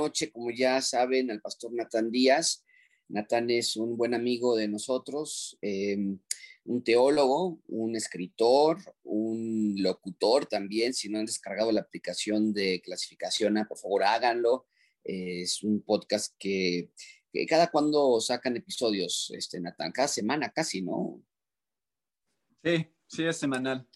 noche, como ya saben, al pastor Natán Díaz. Natán es un buen amigo de nosotros, em, un teólogo, un escritor, un locutor también. Si no han descargado la aplicación de clasificación, por favor háganlo. es un podcast que, cada cuando sacan episodios, este, Natán, cada semana casi, ¿no? Sí, sí, es semanal.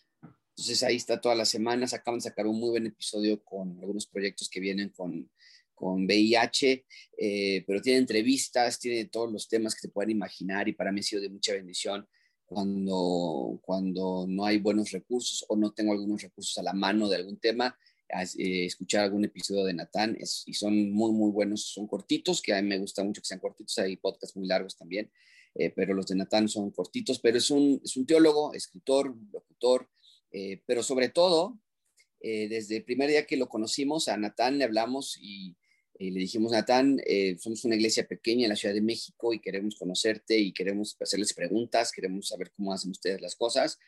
Entonces ahí está todas las semanas. Acaban de sacar un muy buen episodio con algunos proyectos que vienen con, con VIH, eh, pero tiene entrevistas, tiene todos los temas que se puedan imaginar y para mí ha sido de mucha bendición cuando, cuando no hay buenos recursos o no tengo algunos recursos a la mano de algún tema, eh, escuchar algún episodio de Natán y son muy, muy buenos, son cortitos, que a mí me gusta mucho que sean cortitos, hay podcasts muy largos también, eh, pero los de Natán son cortitos, pero es un, es un teólogo, escritor, locutor, pero sobre todo, desde el primer día que lo conocimos, a Natán le hablamos y y le dijimos, Natán, eh, somos una iglesia pequeña en la Ciudad de México y queremos conocerte y queremos hacerles preguntas, queremos saber cómo hacen ustedes las cosas.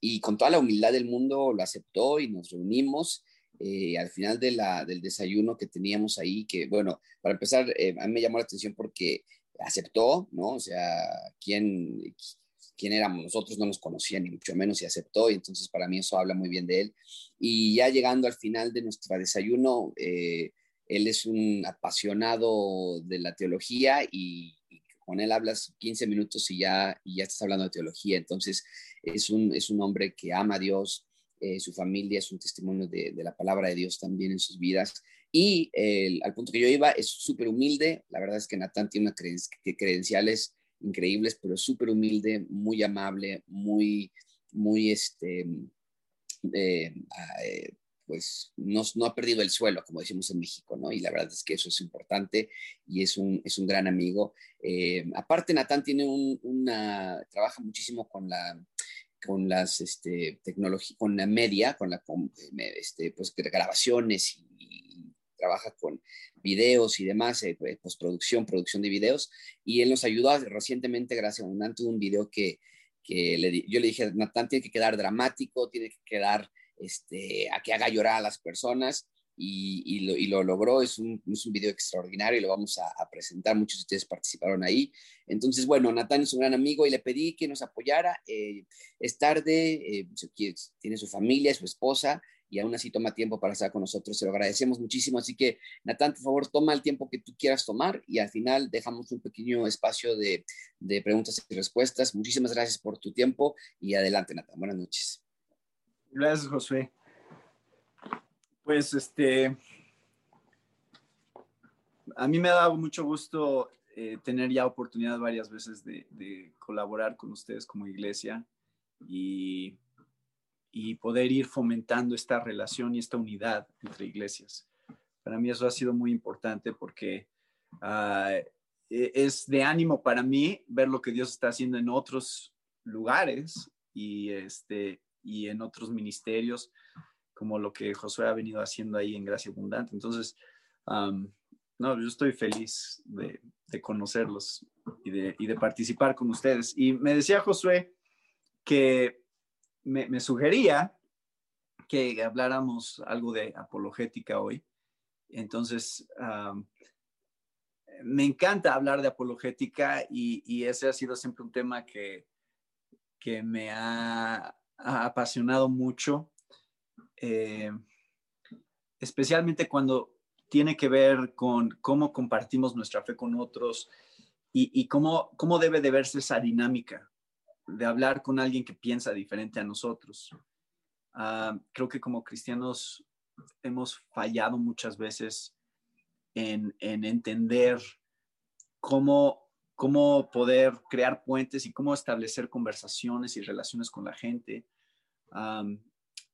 Y con toda la humildad del mundo lo aceptó y nos reunimos. Eh, al final de la, del desayuno que teníamos ahí, que bueno, para empezar, eh, a mí me llamó la atención porque aceptó, ¿no? O sea, ¿quién, quién éramos nosotros, no nos conocía ni mucho menos y aceptó, y entonces para mí eso habla muy bien de él. Y ya llegando al final de nuestro desayuno, eh, él es un apasionado de la teología y, con él hablas 15 minutos y ya, y ya estás hablando de teología. Entonces, es un, es un hombre que ama a Dios, eh, su familia es un testimonio de, la palabra de Dios también en sus vidas. Y al punto que yo iba, es súper humilde. La verdad es que Natán tiene unas credenciales increíbles, pero súper humilde, muy amable, muy, muy, este, eh, ah, eh, pues no, no, ha perdido el suelo, como decimos en México, ¿no? Y la verdad es que eso es importante y es un, es un gran amigo. Eh, aparte, Natán tiene un, una, trabaja muchísimo con la con las este, tecnologías, con la media, con la este, pues, grabaciones y, trabaja con videos y demás, eh, pues, postproducción, producción de videos, y él nos ayudó recientemente, gracias a un, un video que, que le, yo le dije, Natán tiene que quedar dramático, tiene que quedar este, a que haga llorar a las personas y, lo, logró. Es un, es un, video extraordinario y lo vamos a, presentar. Muchos de ustedes participaron ahí. Entonces, bueno, Natán es un gran amigo y le pedí que nos apoyara. Eh, es tarde, eh, tiene su familia, su esposa y aún así toma tiempo para estar con nosotros. Se lo agradecemos muchísimo. Así que, Natán, por favor, toma el tiempo que tú quieras tomar y al final dejamos un pequeño espacio de, de preguntas y respuestas. Muchísimas gracias por tu tiempo y adelante, Natán. Buenas noches. Gracias, Josué. Pues este, a mí me ha dado mucho gusto eh, tener ya oportunidad varias veces de, colaborar con ustedes como iglesia y, y, poder ir fomentando esta relación y esta unidad entre iglesias. Para mí eso ha sido muy importante porque ah, e, es de ánimo para mí ver lo que Dios está haciendo en otros lugares y, este, y en otros ministerios, como lo que Josué ha venido haciendo ahí en Gracia Abundante. Entonces, no, yo estoy feliz de, conocerlos y de, participar con ustedes. Y me decía Josué que me, sugería que habláramos algo de apologética hoy. Entonces, me encanta hablar de apologética y, y, ese ha sido siempre un tema que, que me ha apasionado mucho, eh, especialmente cuando tiene que ver con cómo compartimos nuestra fe con otros y, cómo, cómo debe de verse esa dinámica de hablar con alguien que piensa diferente a nosotros. Ah, creo que como cristianos hemos fallado muchas veces en, en entender cómo cómo poder crear puentes y cómo establecer conversaciones y relaciones con la gente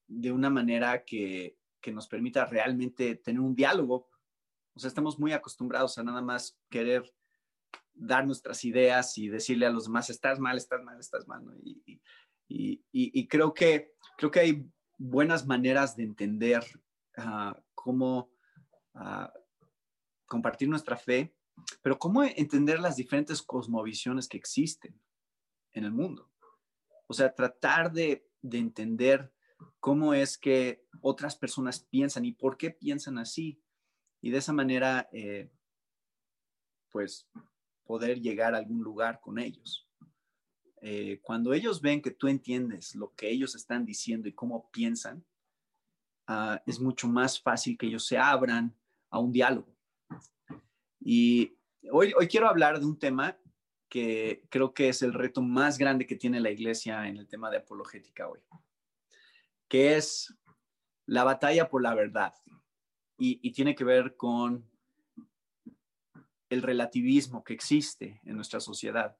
de una manera que, que, nos permita realmente tener un diálogo. O sea, estamos muy acostumbrados a nada más querer dar nuestras ideas y decirle a los demás, estás mal, estás mal, estás mal. Y, y, y, creo, que, creo que hay buenas maneras de entender ah, cómo uh, compartir nuestra fe pero ¿cómo entender las diferentes cosmovisiones que existen en el mundo? O sea, tratar de, entender cómo es que otras personas piensan y por qué piensan así. y de esa manera, eh, pues, poder llegar a algún lugar con ellos. Eh, cuando ellos ven que tú entiendes lo que ellos están diciendo y cómo piensan, ah, es mucho más fácil que ellos se abran a un diálogo. Y hoy, hoy quiero hablar de un tema que creo que es el reto más grande que tiene la iglesia en el tema de apologética hoy, que es la batalla por la verdad. y tiene que ver con el relativismo que existe en nuestra sociedad.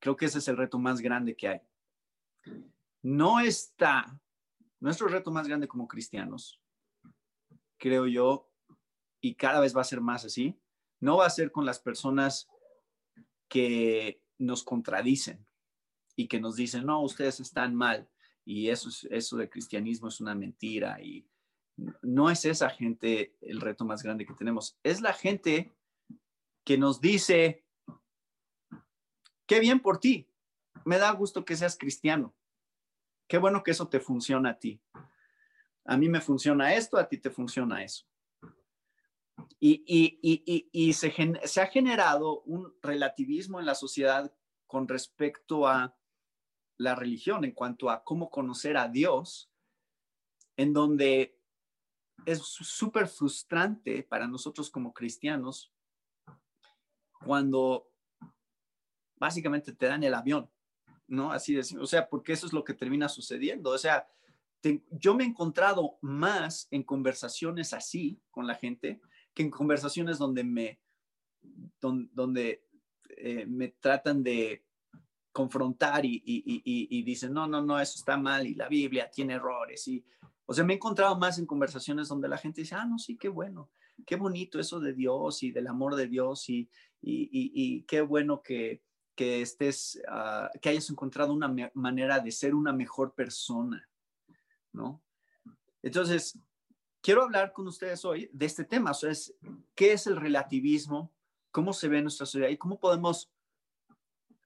Creo que ese es el reto más grande que hay. No está, nuestro reto más grande como cristianos, creo yo, y cada vez va a ser más así, no va a ser con las personas que nos contradicen y que nos dicen, no, ustedes están mal y eso, eso de cristianismo es una mentira y no es esa gente el reto más grande que tenemos, es la gente que nos dice, Qué bien por ti. Me da gusto que seas cristiano. Qué bueno que eso te funciona a ti. A mí me funciona esto, a ti te funciona eso. Y, se, ha generado un relativismo en la sociedad con respecto a la religión, en cuanto a cómo conocer a Dios, en donde es súper frustrante para nosotros como cristianos cuando básicamente te dan el avión, ¿no? Así de, o sea, porque eso es lo que termina sucediendo. O sea, yo me he encontrado más en conversaciones así con la gente que en conversaciones donde me, donde, eh, me tratan de confrontar y, y, dicen, no, no, no, eso está mal y la Biblia tiene errores. Y, o sea, me he encontrado más en conversaciones donde la gente dice, ah, no, sí, qué bueno, qué bonito eso de Dios y del amor de Dios y, y qué bueno que, que estés, ah, que hayas encontrado una manera de ser una mejor persona, ¿no? Entonces, quiero hablar con ustedes hoy de este tema, ¿qué es el relativismo? ¿Cómo se ve en nuestra sociedad? ¿Y cómo podemos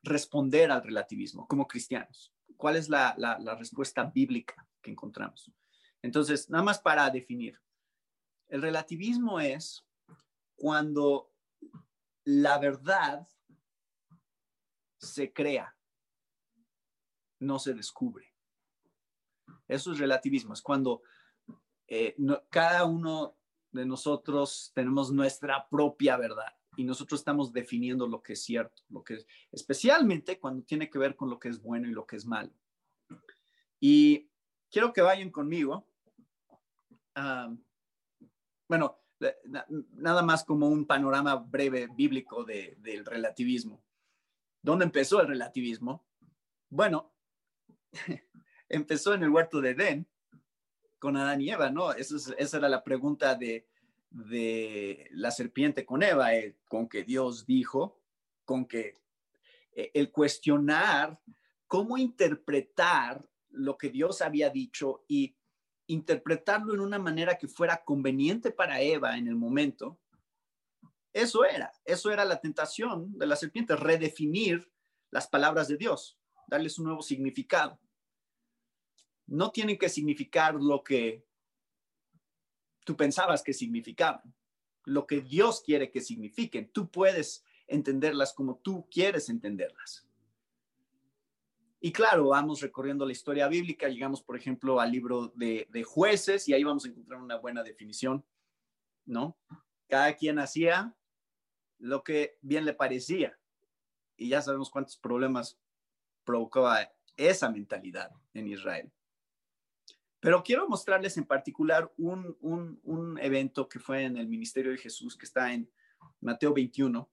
responder al relativismo como cristianos? ¿Cuál es la, la respuesta bíblica que encontramos? Entonces, nada más para definir, el relativismo es cuando la verdad se crea, no se descubre. Eso es relativismo, es cuando eh, cada uno de nosotros tenemos nuestra propia verdad y nosotros estamos definiendo lo que es cierto, lo que es, especialmente cuando tiene que ver con lo que es bueno y lo que es malo. Y quiero que vayan conmigo. bueno, nada más como un panorama breve bíblico del relativismo. ¿Dónde empezó el relativismo? Bueno, empezó en el huerto de Edén con Adán y Eva, ¿no? esa era la pregunta de, la serpiente con Eva, eh, con que Dios dijo, con que eh, el cuestionar cómo interpretar lo que Dios había dicho y interpretarlo en una manera que fuera conveniente para Eva en el momento, eso era, eso era la tentación de la serpiente, redefinir las palabras de Dios, darles un nuevo significado. No tienen que significar lo que tú pensabas que significaban, lo que Dios quiere que signifiquen. Tú puedes entenderlas como tú quieres entenderlas. Y claro, vamos recorriendo la historia bíblica, llegamos, por ejemplo, al libro de, de jueces y ahí vamos a encontrar una buena definición, ¿no? Cada quien hacía lo que bien le parecía. Y ya sabemos cuántos problemas provocaba esa mentalidad en Israel. Pero quiero mostrarles en particular un, evento que fue en el ministerio de Jesús, que está en Mateo 21,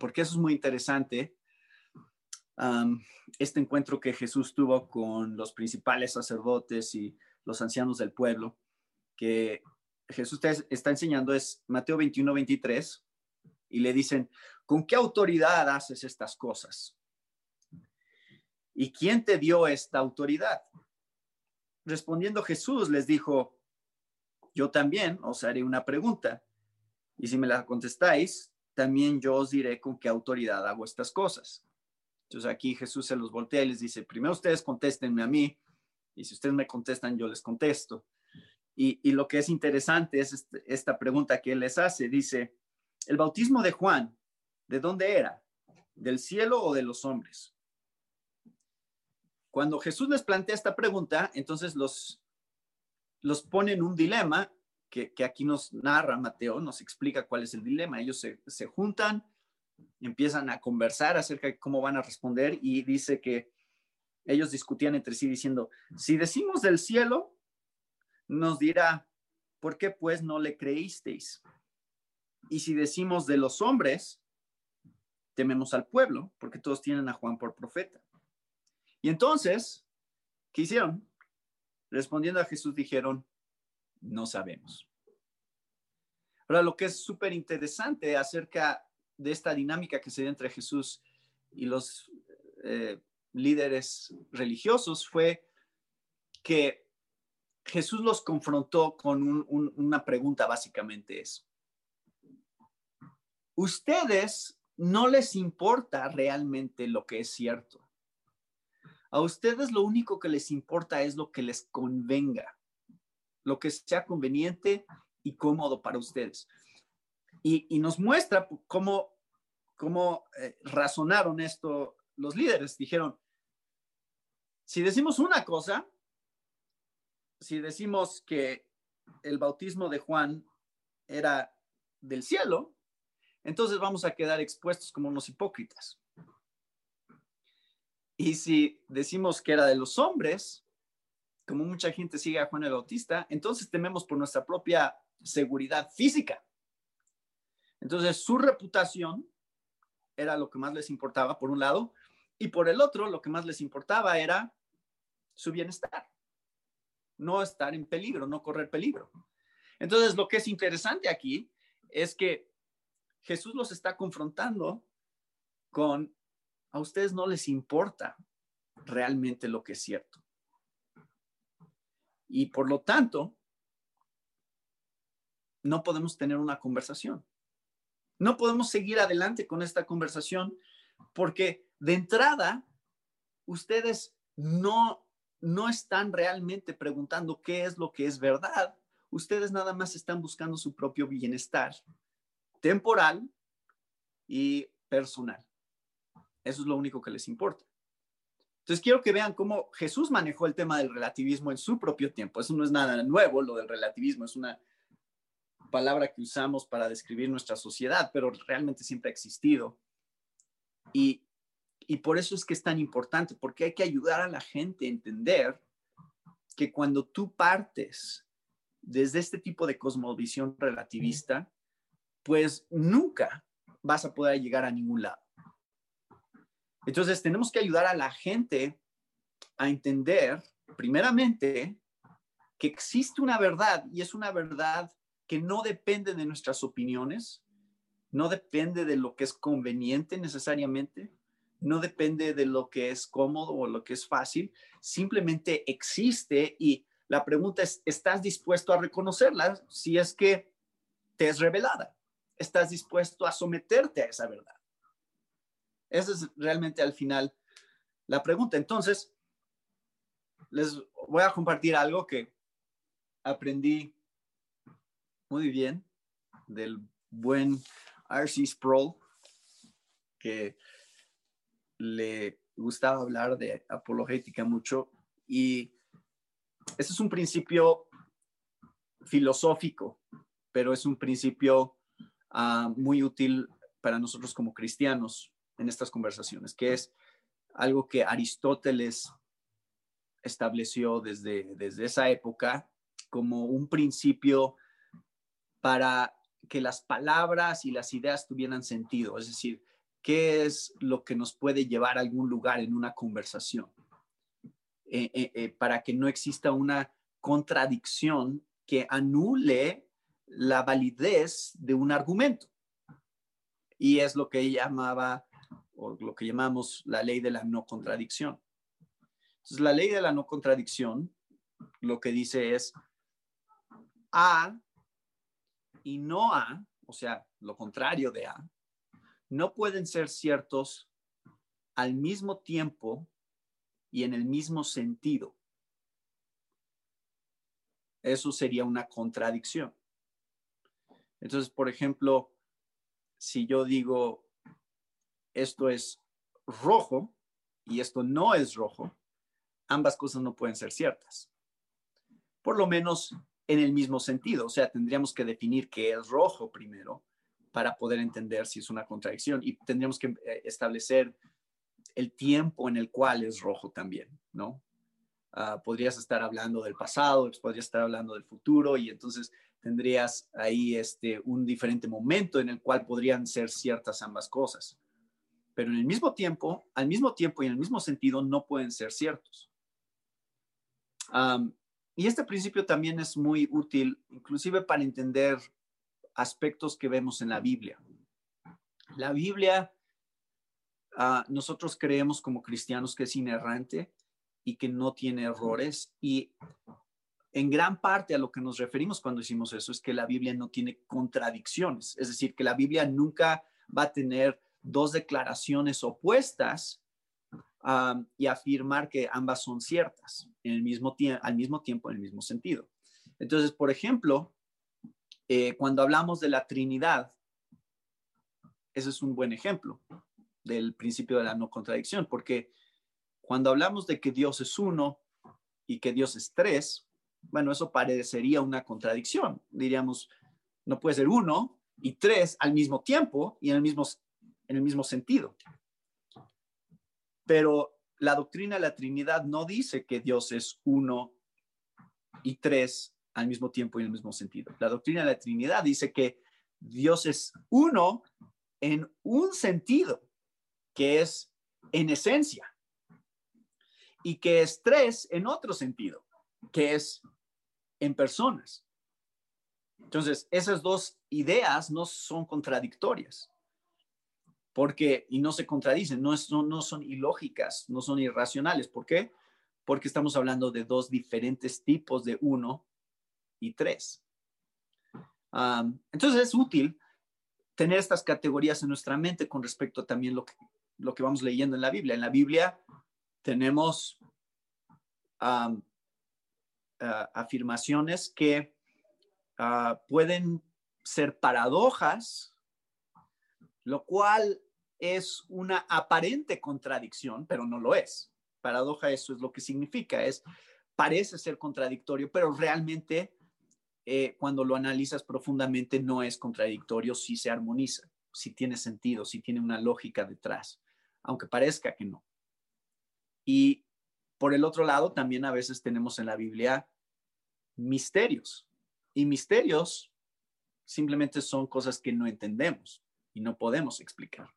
porque eso es muy interesante. este encuentro que Jesús tuvo con los principales sacerdotes y los ancianos del pueblo, que Jesús está enseñando es Mateo 21, 23, y le dicen, ¿con qué autoridad haces estas cosas? ¿Y quién te dio esta autoridad? Respondiendo Jesús les dijo, yo también os haré una pregunta, y si me la contestáis, también yo os diré con qué autoridad hago estas cosas. Entonces aquí Jesús se los voltea y les dice, primero ustedes contéstenme a mí, y si ustedes me contestan, yo les contesto. Y, lo que es interesante es este, esta pregunta que él les hace. Dice, ¿el bautismo de Juan, de dónde era? ¿Del cielo o de los hombres? Cuando Jesús les plantea esta pregunta, entonces los, los pone en un dilema que, aquí nos narra Mateo, nos explica cuál es el dilema. Ellos se, se juntan, empiezan a conversar acerca de cómo van a responder y dice que ellos discutían entre sí diciendo, si decimos del cielo, nos dirá, ¿por qué pues no le creísteis? Y si decimos de los hombres, tememos al pueblo, porque todos tienen a Juan por profeta. Y entonces, ¿qué hicieron? Respondiendo a Jesús dijeron, no sabemos. Ahora, lo que es súper interesante acerca de esta dinámica que se dio entre Jesús y los eh, líderes religiosos fue que Jesús los confrontó con una pregunta, básicamente es, ustedes no les importa realmente lo que es cierto. A ustedes lo único que les importa es lo que les convenga, lo que sea conveniente y cómodo para ustedes. Y, nos muestra cómo, eh, razonaron esto los líderes. Dijeron, si decimos una cosa, si decimos que el bautismo de Juan era del cielo, entonces vamos a quedar expuestos como unos hipócritas. Y si decimos que era de los hombres, como mucha gente sigue a Juan el Bautista, entonces tememos por nuestra propia seguridad física. Entonces su reputación era lo que más les importaba, por un lado, y por el otro, lo que más les importaba era su bienestar no estar en peligro, no correr peligro. Entonces, lo que es interesante aquí es que Jesús los está confrontando con, a ustedes no les importa realmente lo que es cierto. Y por lo tanto, no podemos tener una conversación. No podemos seguir adelante con esta conversación porque de entrada, ustedes no no están realmente preguntando qué es lo que es verdad. Ustedes nada más están buscando su propio bienestar temporal y personal. Eso es lo único que les importa. Entonces quiero que vean cómo Jesús manejó el tema del relativismo en su propio tiempo. Eso no es nada nuevo, lo del relativismo es una palabra que usamos para describir nuestra sociedad, pero realmente siempre ha existido. Y y por eso es que es tan importante, porque hay que ayudar a la gente a entender que cuando tú partes desde este tipo de cosmovisión relativista, pues nunca vas a poder llegar a ningún lado. Entonces tenemos que ayudar a la gente a entender, primeramente, que existe una verdad y es una verdad que no depende de nuestras opiniones, no depende de lo que es conveniente necesariamente, no depende de lo que es cómodo o lo que es fácil, simplemente existe y la pregunta es, ¿estás dispuesto a reconocerla si es que te es revelada? ¿Estás dispuesto a someterte a esa verdad? Esa es realmente al final la pregunta. Entonces, les voy a compartir algo que aprendí muy bien del buen R.C. Sproul, que le gustaba hablar de apologética mucho y ese es un principio filosófico, pero es un principio ah, muy útil para nosotros como cristianos en estas conversaciones, que es algo que Aristóteles estableció desde, desde esa época como un principio para que las palabras y las ideas tuvieran sentido. Es decir, qué es lo que nos puede llevar a algún lugar en una conversación, eh, eh, eh, para que no exista una contradicción que anule la validez de un argumento. Y es lo que llamaba, o lo que llamamos la ley de la no contradicción. Entonces, la ley de la no contradicción lo que dice es A y no A, o sea, lo contrario de A, no pueden ser ciertos al mismo tiempo y en el mismo sentido. eso sería una contradicción. Entonces, por ejemplo, si yo digo, esto es rojo y esto no es rojo, ambas cosas no pueden ser ciertas. Por lo menos en el mismo sentido. O sea, tendríamos que definir qué es rojo primero para poder entender si es una contradicción y tendríamos que eh, establecer el tiempo en el cual es rojo también, ¿no? Ah, podrías estar hablando del pasado, podrías estar hablando del futuro y entonces tendrías ahí este, un diferente momento en el cual podrían ser ciertas ambas cosas. Pero en el mismo tiempo, al mismo tiempo y en el mismo sentido, no pueden ser ciertos. y este principio también es muy útil, inclusive para entender aspectos que vemos en la Biblia. La Biblia, ah, nosotros creemos como cristianos que es inerrante y que no tiene errores. Y en gran parte a lo que nos referimos cuando decimos eso es que la Biblia no tiene contradicciones. Es decir, que la Biblia nunca va a tener dos declaraciones opuestas ah, y afirmar que ambas son ciertas en el mismo al mismo tiempo, en el mismo sentido. Entonces, por ejemplo, eh, cuando hablamos de la Trinidad, ese es un buen ejemplo del principio de la no contradicción, porque cuando hablamos de que Dios es uno y que Dios es tres, bueno, eso parecería una contradicción. Diríamos, no puede ser uno y tres al mismo tiempo y en el mismo, en el mismo sentido. Pero la doctrina de la Trinidad no dice que Dios es uno y tres al mismo tiempo y en el mismo sentido. La doctrina de la Trinidad dice que Dios es uno en un sentido, que es en esencia, y que es tres en otro sentido, que es en personas. Entonces, esas dos ideas no son contradictorias, porque, y no se contradicen, no, son, no son ilógicas, no son irracionales. ¿Por qué? Porque estamos hablando de dos diferentes tipos de uno y tres. entonces es útil tener estas categorías en nuestra mente con respecto a también lo que, lo que vamos leyendo en la Biblia. En la Biblia tenemos afirmaciones que ah, pueden ser paradojas, lo cual es una aparente contradicción, pero no lo es. Paradoja, eso es lo que significa, es parece ser contradictorio, pero realmente eh, cuando lo analizas profundamente no es contradictorio si se armoniza, si tiene sentido, si tiene una lógica detrás, aunque parezca que no. Y por el otro lado, también a veces tenemos en la Biblia misterios. Y misterios simplemente son cosas que no entendemos y no podemos explicar.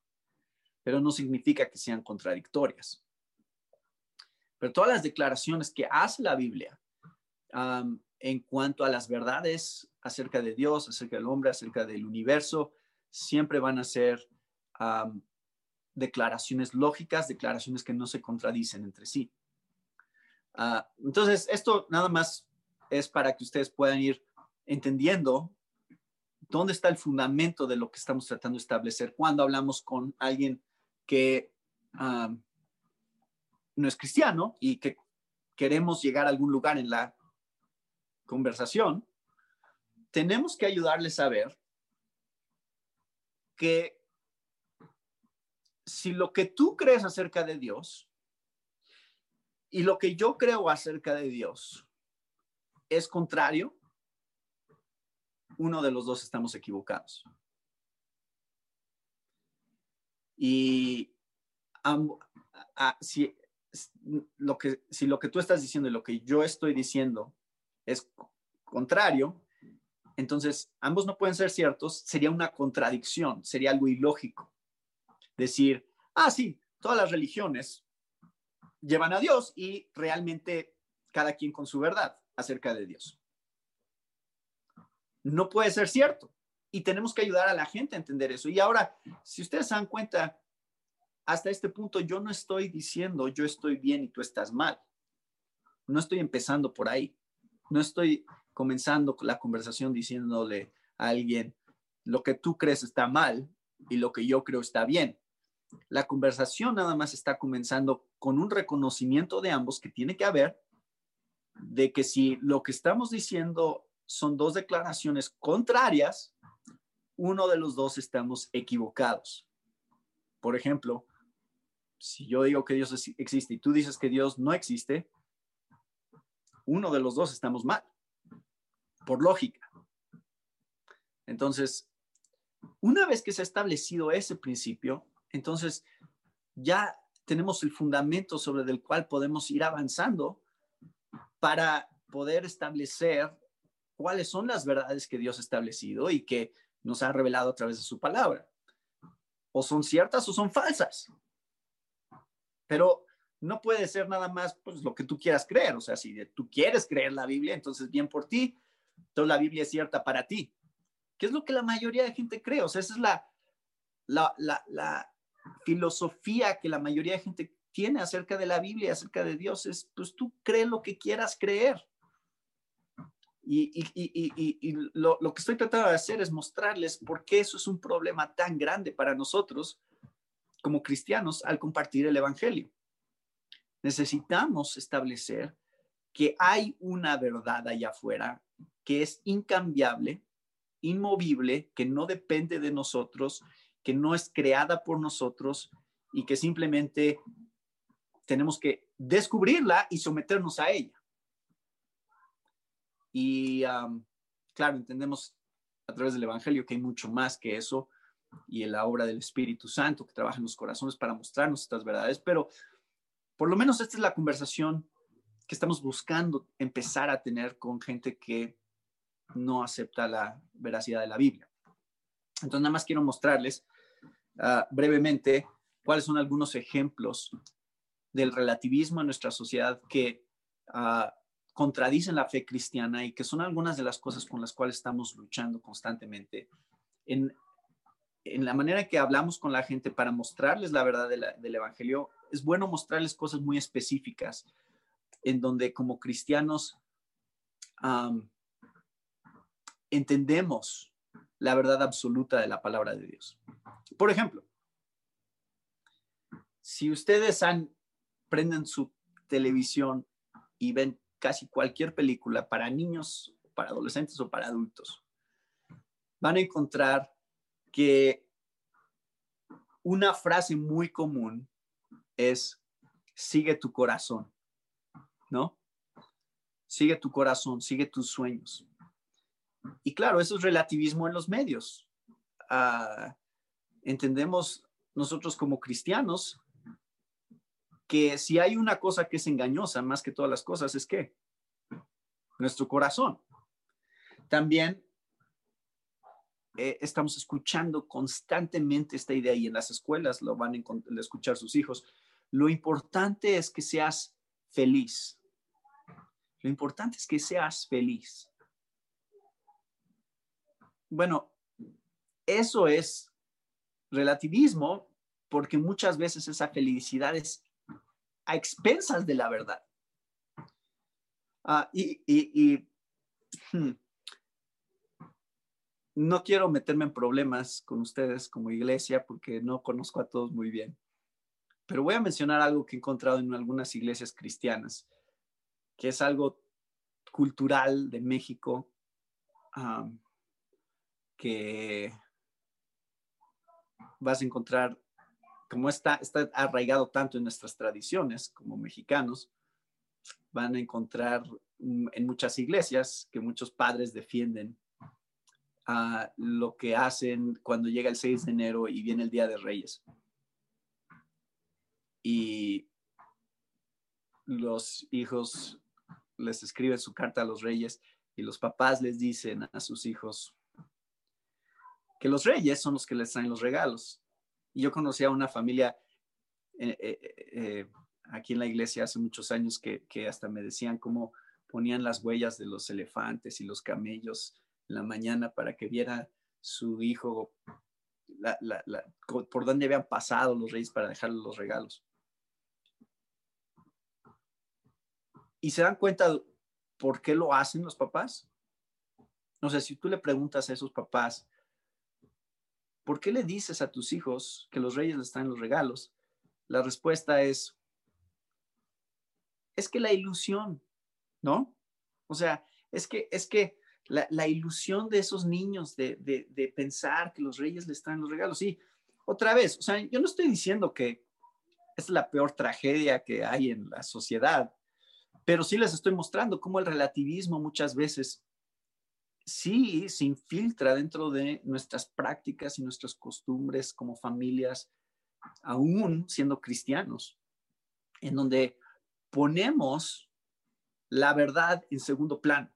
Pero no significa que sean contradictorias. Pero todas las declaraciones que hace la Biblia en cuanto a las verdades acerca de Dios, acerca del hombre, acerca del universo, siempre van a ser declaraciones lógicas, declaraciones que no se contradicen entre sí. Ah, entonces, esto nada más es para que ustedes puedan ir entendiendo dónde está el fundamento de lo que estamos tratando de establecer cuando hablamos con alguien que no es cristiano y que queremos llegar a algún lugar en la conversación, tenemos que ayudarles a ver que si lo que tú crees acerca de Dios y lo que yo creo acerca de Dios es contrario, uno de los dos estamos equivocados. Y si, lo que, tú estás diciendo y lo que yo estoy diciendo es contrario, entonces ambos no pueden ser ciertos, sería una contradicción, sería algo ilógico. Decir, ah, sí, todas las religiones llevan a Dios y realmente cada quien con su verdad acerca de Dios. No puede ser cierto. Y tenemos que ayudar a la gente a entender eso. Y ahora, si ustedes se dan cuenta, hasta este punto yo no estoy diciendo yo estoy bien y tú estás mal. No estoy empezando por ahí. No estoy comenzando la conversación diciéndole a alguien lo que tú crees está mal y lo que yo creo está bien. La conversación nada más está comenzando con un reconocimiento de ambos que tiene que haber de que si lo que estamos diciendo son dos declaraciones contrarias, uno de los dos estamos equivocados. Por ejemplo, si yo digo que Dios existe y tú dices que Dios no existe, uno de los dos estamos mal, por lógica. Entonces, una vez que se ha establecido ese principio, entonces ya tenemos el fundamento sobre el cual podemos ir avanzando para poder establecer cuáles son las verdades que Dios ha establecido y que nos ha revelado a través de su palabra. O son ciertas o son falsas. Pero no puede ser nada más pues, lo que tú quieras creer. O sea, si tú quieres creer la Biblia, entonces bien por ti, entonces la Biblia es cierta para ti. ¿Qué es lo que la mayoría de gente cree? O sea, esa es la, la, la, filosofía que la mayoría de gente tiene acerca de la Biblia, acerca de Dios. Es, pues tú crees lo que quieras creer. Y, lo, que estoy tratando de hacer es mostrarles por qué eso es un problema tan grande para nosotros como cristianos al compartir el Evangelio. Necesitamos establecer que hay una verdad allá afuera que es incambiable, inmovible, que no depende de nosotros, que no es creada por nosotros y que simplemente tenemos que descubrirla y someternos a ella. Y claro, entendemos a través del Evangelio que hay mucho más que eso y en la obra del Espíritu Santo que trabaja en los corazones para mostrarnos estas verdades, pero por lo menos esta es la conversación que estamos buscando empezar a tener con gente que no acepta la veracidad de la Biblia. Entonces, nada más quiero mostrarles ah, brevemente cuáles son algunos ejemplos del relativismo en nuestra sociedad que uh, contradicen la fe cristiana y que son algunas de las cosas con las cuales estamos luchando constantemente en, en la manera que hablamos con la gente para mostrarles la verdad del Evangelio. Es bueno mostrarles cosas muy específicas en donde como cristianos entendemos la verdad absoluta de la palabra de Dios. Por ejemplo, si ustedes han, prenden su televisión y ven casi cualquier película para niños, para adolescentes o para adultos, van a encontrar que una frase muy común es sigue tu corazón, ¿no? Sigue tu corazón, sigue tus sueños. Y claro, eso es relativismo en los medios. Ah, entendemos nosotros como cristianos que si hay una cosa que es engañosa más que todas las cosas es que nuestro corazón. También eh, estamos escuchando constantemente esta idea y en las escuelas lo van a escuchar sus hijos. Lo importante es que seas feliz. Lo importante es que seas feliz. Bueno, eso es relativismo porque muchas veces esa felicidad es a expensas de la verdad. Ah, y, hmm, no quiero meterme en problemas con ustedes como iglesia porque no conozco a todos muy bien, pero voy a mencionar algo que he encontrado en algunas iglesias cristianas, que es algo cultural de México, que vas a encontrar como está, arraigado tanto en nuestras tradiciones como mexicanos, van a encontrar en muchas iglesias que muchos padres defienden a lo que hacen cuando llega el 6 de enero y viene el Día de Reyes. Y los hijos les escriben su carta a los reyes y los papás les dicen a sus hijos que los reyes son los que les traen los regalos y yo conocí a una familia eh, eh, eh, aquí en la iglesia hace muchos años que, hasta me decían cómo ponían las huellas de los elefantes y los camellos en la mañana para que viera su hijo por dónde habían pasado los reyes para dejarle los regalos. Y se dan cuenta por qué lo hacen los papás. No sé, si tú le preguntas a esos papás, ¿por qué le dices a tus hijos que los reyes les traen los regalos? La respuesta es, es que la ilusión ¿no? O sea, es que, es que la, ilusión de esos niños de, de, pensar que los reyes les traen los regalos, sí, otra vez, o sea, yo no estoy diciendo que es la peor tragedia que hay en la sociedad, pero sí les estoy mostrando cómo el relativismo muchas veces sí se infiltra dentro de nuestras prácticas y nuestras costumbres como familias, aún siendo cristianos, en donde ponemos la verdad en segundo plano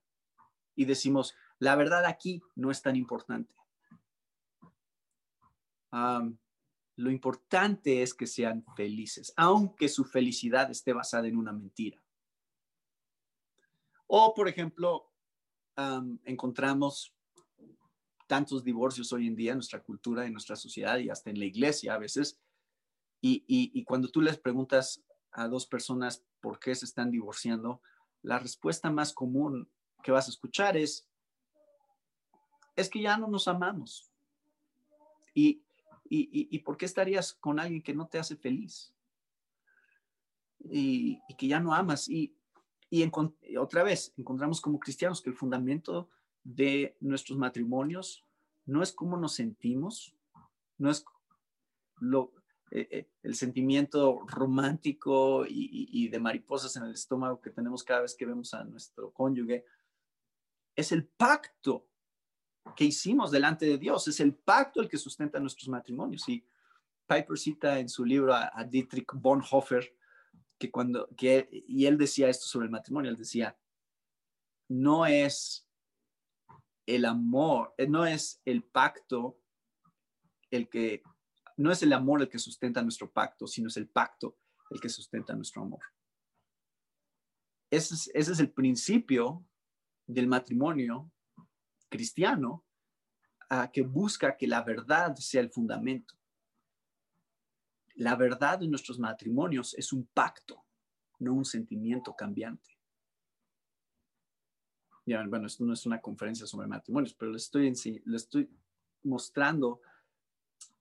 y decimos, la verdad aquí no es tan importante. lo importante es que sean felices, aunque su felicidad esté basada en una mentira. O, por ejemplo, encontramos tantos divorcios hoy en día en nuestra cultura, en nuestra sociedad y hasta en la iglesia a veces. Y, cuando tú les preguntas a dos personas por qué se están divorciando, la respuesta más común que vas a escuchar es, es que ya no nos amamos. ¿Y, y, por qué estarías con alguien que no te hace feliz? Y, que ya no amas. Y, y otra vez, encontramos como cristianos que el fundamento de nuestros matrimonios no es cómo nos sentimos, no es lo, eh, eh, el sentimiento romántico y, de mariposas en el estómago que tenemos cada vez que vemos a nuestro cónyuge, es el pacto que hicimos delante de Dios, es el pacto el que sustenta nuestros matrimonios. Y Piper cita en su libro a Dietrich Bonhoeffer, que cuando, que, y él decía esto sobre el matrimonio, él decía, no es el amor, eh, no es el pacto el que, no es el amor el que sustenta nuestro pacto, sino es el pacto el que sustenta nuestro amor. Ese es, ese es el principio del matrimonio cristiano que busca que la verdad sea el fundamento la verdad de nuestros matrimonios es un pacto, no un sentimiento cambiante. bueno, esto no es una conferencia sobre matrimonios, pero le estoy, estoy mostrando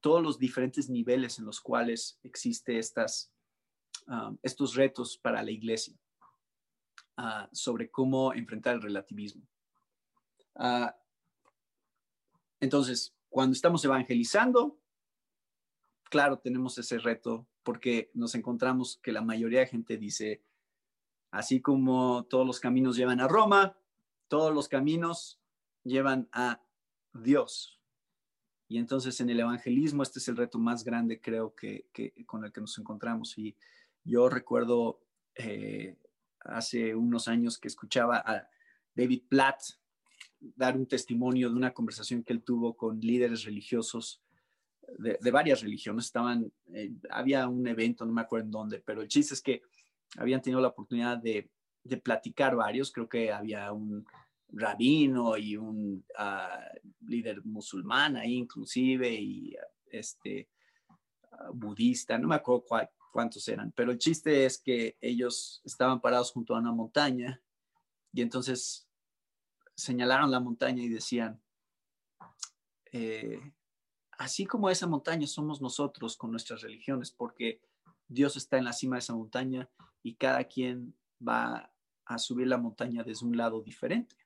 todos los diferentes niveles en los cuales existe estas, um, estos retos para la iglesia uh, sobre cómo enfrentar el relativismo. Uh, entonces, cuando estamos evangelizando, claro, tenemos ese reto porque nos encontramos que la mayoría de gente dice, así como todos los caminos llevan a Roma, todos los caminos llevan a Dios. Y entonces en el evangelismo este es el reto más grande creo que, con el que nos encontramos. Y yo recuerdo eh, hace unos años que escuchaba a David Platt dar un testimonio de una conversación que él tuvo con líderes religiosos de, varias religiones. Estaban, eh, había un evento, no me acuerdo en dónde, pero el chiste es que habían tenido la oportunidad de, de platicar varios. Creo que había un rabino y un ah, líder musulmán ahí inclusive y este ah, budista, no me acuerdo cuántos eran, pero el chiste es que ellos estaban parados junto a una montaña y entonces señalaron la montaña y decían, eh, así como esa montaña somos nosotros con nuestras religiones, porque Dios está en la cima de esa montaña y cada quien va a subir la montaña desde un lado diferente.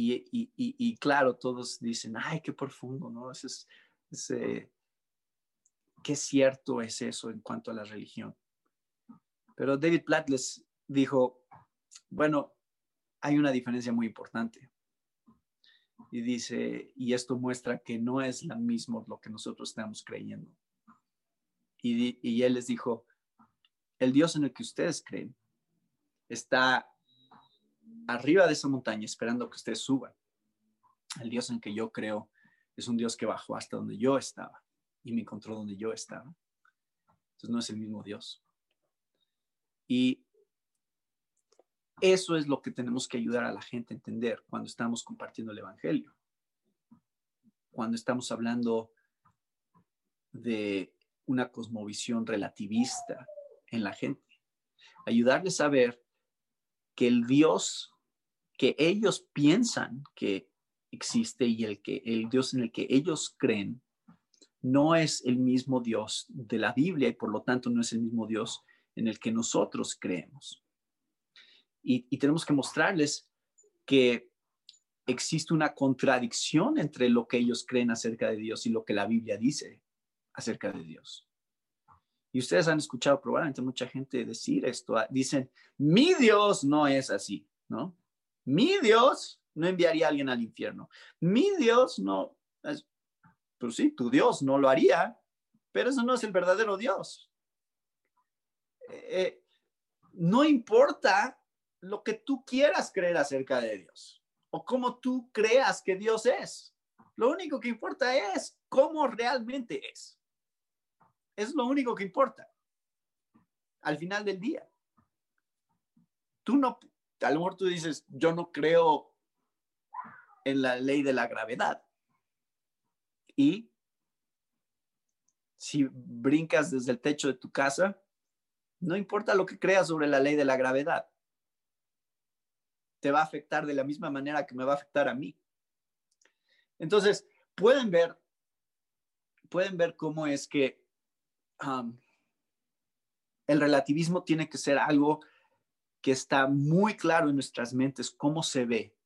Y, claro, todos dicen, ay, qué profundo, ¿no? Es, qué cierto es eso en cuanto a la religión. Pero David Platt les dijo, bueno, hay una diferencia muy importante y dice, y esto muestra que no es lo mismo lo que nosotros estamos creyendo. Y, y él les dijo, el Dios en el que ustedes creen está arriba de esa montaña esperando que ustedes suban. El Dios en que yo creo es un Dios que bajó hasta donde yo estaba y me encontró donde yo estaba. Entonces no es el mismo Dios. Y eso es lo que tenemos que ayudar a la gente a entender cuando estamos compartiendo el Evangelio. Cuando estamos hablando de una cosmovisión relativista en la gente. Ayudarles a ver que el Dios que ellos piensan que existe y el, que, el Dios en el que ellos creen no es el mismo Dios de la Biblia y por lo tanto no es el mismo Dios en el que nosotros creemos. Y, tenemos que mostrarles que existe una contradicción entre lo que ellos creen acerca de Dios y lo que la Biblia dice acerca de Dios. Y ustedes han escuchado probablemente mucha gente decir esto. Dicen, mi Dios no es así, ¿no? Mi Dios no enviaría a alguien al infierno. Mi Dios no, pues sí, tu Dios no lo haría, pero eso no es el verdadero Dios. Eh, no importa lo que tú quieras creer acerca de Dios o cómo tú creas que Dios es. Lo único que importa es cómo realmente es. Es lo único que importa. Al final del día. Tú no, a lo mejor tú dices, yo no creo en la ley de la gravedad. Y si brincas desde el techo de tu casa, no importa lo que creas sobre la ley de la gravedad, te va a afectar de la misma manera que me va a afectar a mí. Entonces, pueden ver, pueden ver cómo es que um, el relativismo tiene que ser algo que está muy claro en nuestras mentes, cómo se ve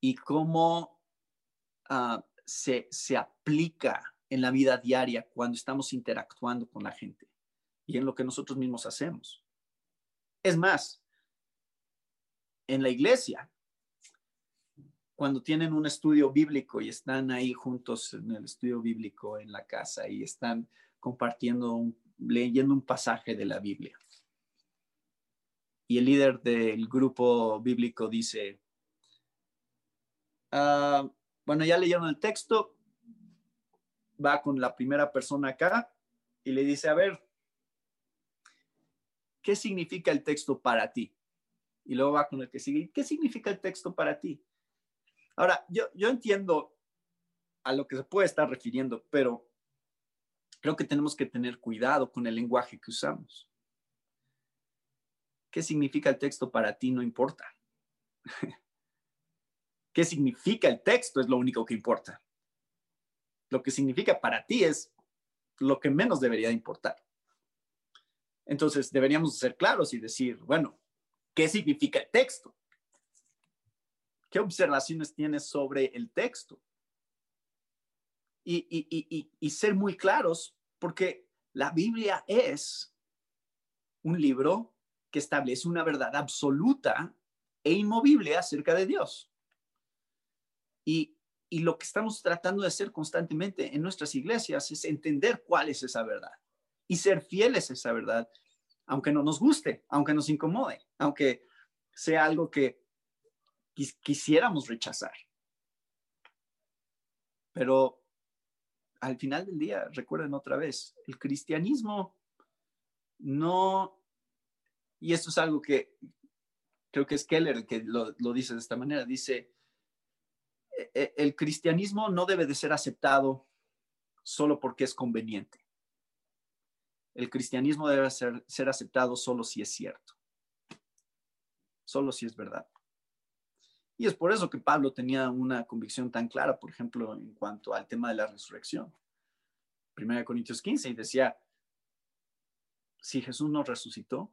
y cómo uh, se, se aplica en la vida diaria cuando estamos interactuando con la gente y en lo que nosotros mismos hacemos. Es más, en la iglesia, cuando tienen un estudio bíblico y están ahí juntos en el estudio bíblico en la casa y están compartiendo, leyendo un pasaje de la Biblia. Y el líder del grupo bíblico dice, ah, bueno, ya leyeron el texto, va con la primera persona acá y le dice, a ver, ¿qué significa el texto para ti? Y luego va con el que sigue, ¿qué significa el texto para ti? Ahora, yo, yo entiendo a lo que se puede estar refiriendo, pero creo que tenemos que tener cuidado con el lenguaje que usamos. ¿Qué significa el texto para ti? No importa. ¿Qué significa el texto? Es lo único que importa lo que significa para ti es lo que menos debería importar. Entonces, deberíamos ser claros y decir, bueno, ¿qué significa el texto? ¿Qué observaciones tienes sobre el texto? Y, ser muy claros, porque la Biblia es un libro que establece una verdad absoluta e inmovible acerca de Dios. Y y lo que estamos tratando de hacer constantemente en nuestras iglesias es entender cuál es esa verdad y ser fieles a esa verdad, aunque no nos guste, aunque nos incomode, aunque sea algo que quisiéramos rechazar. Pero al final del día, recuerden otra vez, el cristianismo no, y esto es algo que creo que es Keller el que lo, dice de esta manera, dice, e, e, el cristianismo no debe de ser aceptado solo porque es conveniente. El cristianismo debe ser, aceptado solo si es cierto, solo si es verdad. Y es por eso que Pablo tenía una convicción tan clara, por ejemplo, en cuanto al tema de la resurrección. Primera Corintios 15 y decía, si Jesús no resucitó,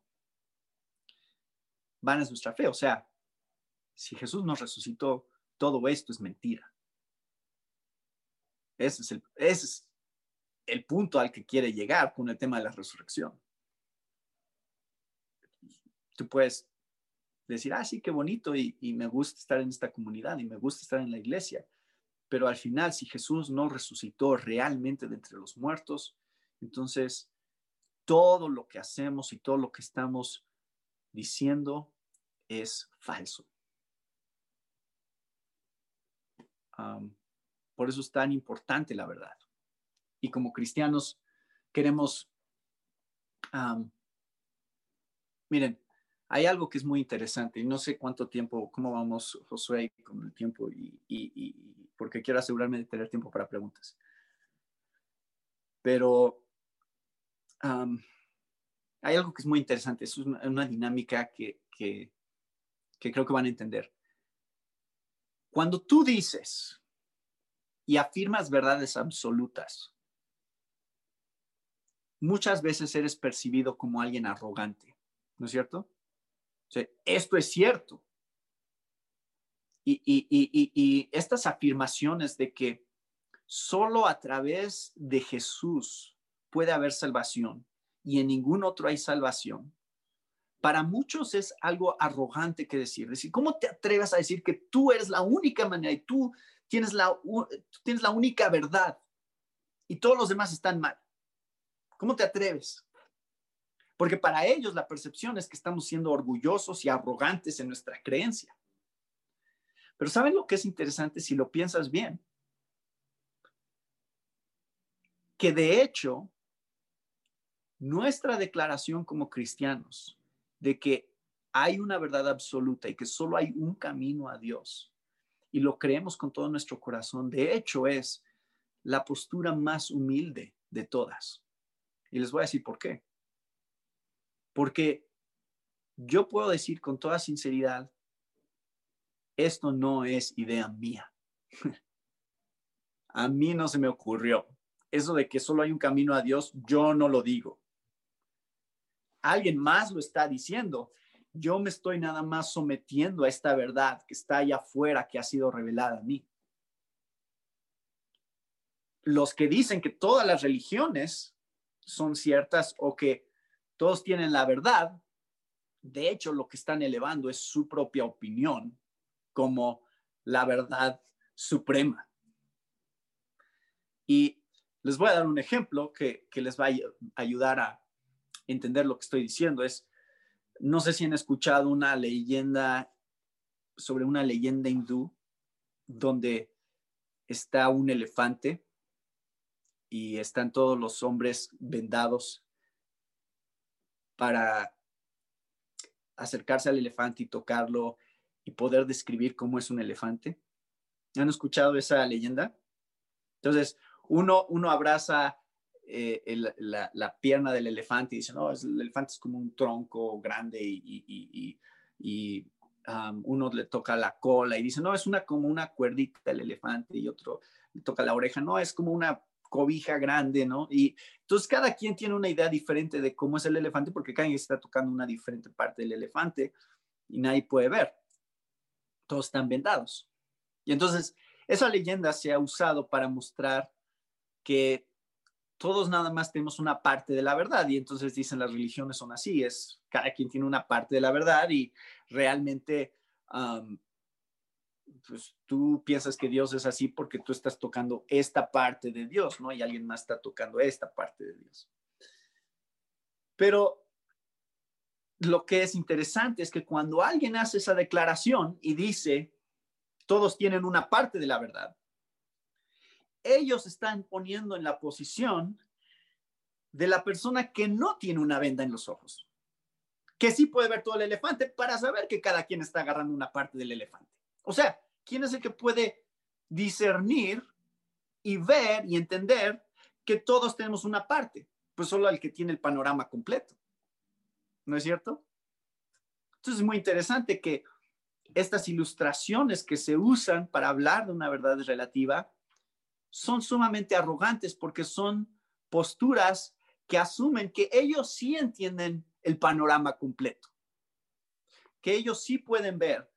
van es nuestra fe. O sea, si Jesús nos resucitó, todo esto es mentira. Ese es, el, es el punto al que quiere llegar con el tema de la resurrección. Tú puedes decir, ah, sí, qué bonito y, me gusta estar en esta comunidad y me gusta estar en la iglesia. Pero al final, si Jesús no resucitó realmente de entre los muertos, entonces todo lo que hacemos y todo lo que estamos diciendo es falso. por eso es tan importante la verdad. Y como cristianos queremos, miren, hay algo que es muy interesante y no sé cuánto tiempo, cómo vamos, Josué, con el tiempo y, porque quiero asegurarme de tener tiempo para preguntas. Pero hay algo que es muy interesante, es una, dinámica que, que creo que van a entender. Cuando tú dices y afirmas verdades absolutas, muchas veces eres percibido como alguien arrogante, ¿no es cierto? esto es cierto. y estas afirmaciones de que solo a través de Jesús puede haber salvación y en ningún otro hay salvación, para muchos es algo arrogante que decir. Decir, ¿cómo te atreves a decir que tú eres la única manera y tú tienes la, tienes la única verdad y todos los demás están mal? ¿Cómo te atreves? Porque para ellos la percepción es que estamos siendo orgullosos y arrogantes en nuestra creencia. Pero ¿saben lo que es interesante si lo piensas bien? Que de hecho, nuestra declaración como cristianos de que hay una verdad absoluta y que solo hay un camino a Dios y lo creemos con todo nuestro corazón, de hecho es la postura más humilde de todas. Y les voy a decir por qué. Porque yo puedo decir con toda sinceridad, esto no es idea mía. a mí no se me ocurrió. Eso de que solo hay un camino a Dios, yo no lo digo alguien más lo está diciendo. Yo me estoy nada más sometiendo a esta verdad que está allá afuera, que ha sido revelada a mí. Los que dicen que todas las religiones son ciertas o que todos tienen la verdad, de hecho lo que están elevando es su propia opinión como la verdad suprema. Y les voy a dar un ejemplo que, les va a ayudar a, entender lo que estoy diciendo. Es, no sé si han escuchado una leyenda sobre una leyenda hindú donde está un elefante y están todos los hombres vendados para acercarse al elefante y tocarlo y poder describir cómo es un elefante. ¿Han escuchado esa leyenda? Entonces, uno, uno abraza eh, la, pierna del elefante y dice, no, el elefante es como un tronco grande y, um, uno le toca la cola y dice, no, es una como una cuerdita el elefante y otro le toca la oreja, no, es como una cobija grande, ¿no? Y entonces cada quien tiene una idea diferente de cómo es el elefante porque cada quien está tocando una diferente parte del elefante y nadie puede ver. Todos están vendados. Y entonces esa leyenda se ha usado para mostrar que todos nada más tenemos una parte de la verdad y entonces dicen las religiones son así, es cada quien tiene una parte de la verdad y realmente pues tú piensas que Dios es así porque tú estás tocando esta parte de Dios, ¿no? Y alguien más está tocando esta parte de Dios. Pero lo que es interesante es que cuando alguien hace esa declaración y dice, todos tienen una parte de la verdad, ellos están poniendo en la posición de la persona que no tiene una venda en los ojos, que sí puede ver todo el elefante para saber que cada quien está agarrando una parte del elefante. O sea, ¿quién es el que puede discernir y ver y entender que todos tenemos una parte? Pues solo el que tiene el panorama completo. ¿No es cierto? Entonces es muy interesante que estas ilustraciones que se usan para hablar de una verdad relativa son sumamente arrogantes porque son posturas que asumen que ellos sí entienden el panorama completo, que ellos sí pueden ver,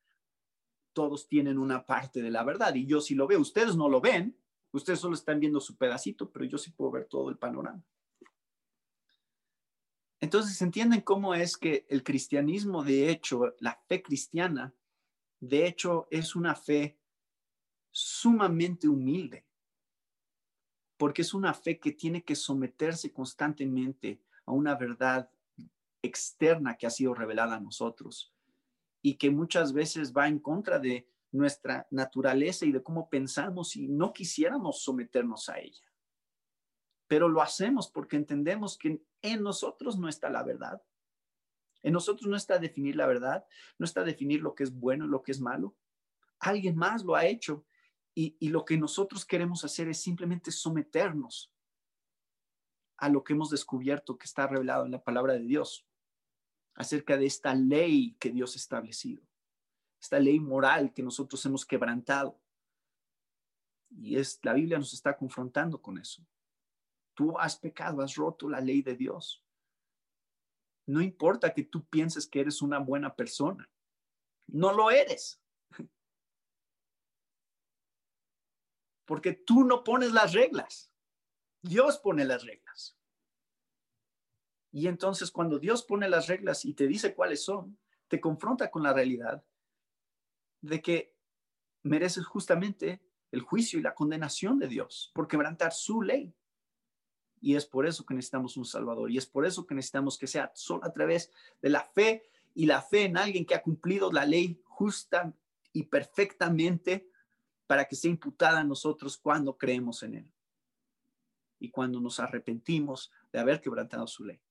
todos tienen una parte de la verdad y yo sí lo veo, ustedes no lo ven, ustedes solo están viendo su pedacito, pero yo sí puedo ver todo el panorama. Entonces, ¿entienden cómo es que el cristianismo, de hecho, la fe cristiana, de hecho, es una fe sumamente humilde? porque es una fe que tiene que someterse constantemente a una verdad externa que ha sido revelada a nosotros y que muchas veces va en contra de nuestra naturaleza y de cómo pensamos y no quisiéramos someternos a ella. Pero lo hacemos porque entendemos que en nosotros no está la verdad. En nosotros no está definir la verdad, no está definir lo que es bueno y lo que es malo. Alguien más lo ha hecho y, lo que nosotros queremos hacer es simplemente someternos a lo que hemos descubierto que está revelado en la palabra de Dios acerca de esta ley que Dios ha establecido, esta ley moral que nosotros hemos quebrantado. Y es la Biblia nos está confrontando con eso. Tú has pecado, has roto la ley de Dios. no importa que tú pienses que eres una buena persona. No lo eres. Porque tú no pones las reglas. Dios pone las reglas. Y entonces cuando Dios pone las reglas y te dice cuáles son, te confronta con la realidad de que mereces justamente el juicio y la condenación de Dios por quebrantar su ley. Y es por eso que necesitamos un Salvador. Y es por eso que necesitamos que sea solo a través de la fe y la fe en alguien que ha cumplido la ley justa y perfectamente para que sea imputada a nosotros cuando creemos en Él y cuando nos arrepentimos de haber quebrantado su ley.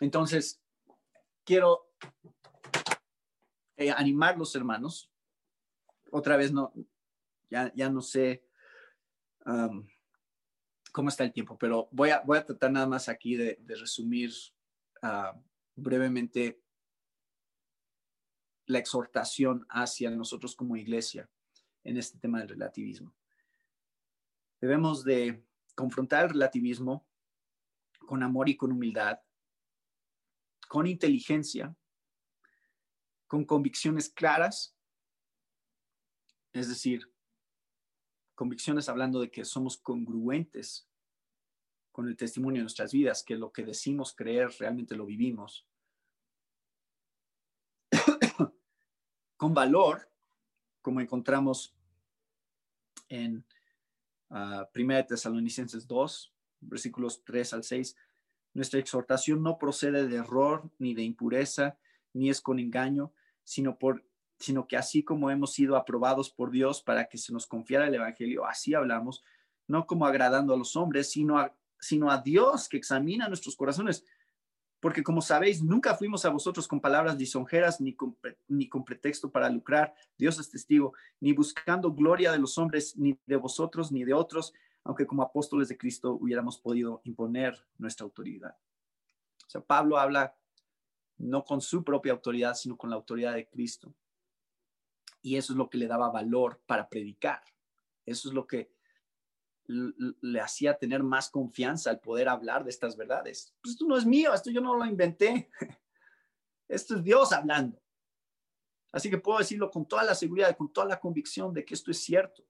Entonces, quiero eh, animar los hermanos. Otra vez, no, ya, ya no sé cómo está el tiempo, pero voy a, voy a tratar nada más aquí de, resumir brevemente la exhortación hacia nosotros como iglesia en este tema del relativismo. Debemos de confrontar el relativismo con amor y con humildad, con inteligencia, con convicciones claras, es decir, convicciones hablando de que somos congruentes con el testimonio de nuestras vidas, que lo que decimos creer realmente lo vivimos. con valor, como encontramos en uh, 1 Tesalonicenses 2, versículos 3 al 6, nuestra exhortación no procede de error ni de impureza, ni es con engaño, sino, por, sino que así como hemos sido aprobados por Dios para que se nos confiara el Evangelio, así hablamos, no como agradando a los hombres, sino a, sino a Dios que examina nuestros corazones. Porque como sabéis, nunca fuimos a vosotros con palabras lisonjeras ni con, ni con pretexto para lucrar, Dios es testigo, ni buscando gloria de los hombres, ni de vosotros, ni de otros, aunque como apóstoles de Cristo hubiéramos podido imponer nuestra autoridad. O sea, Pablo habla no con su propia autoridad, sino con la autoridad de Cristo. Y eso es lo que le daba valor para predicar. Eso es lo que le hacía tener más confianza al poder hablar de estas verdades. Pues esto no es mío, esto yo no lo inventé. Esto es Dios hablando. Así que puedo decirlo con toda la seguridad, con toda la convicción de que esto es cierto.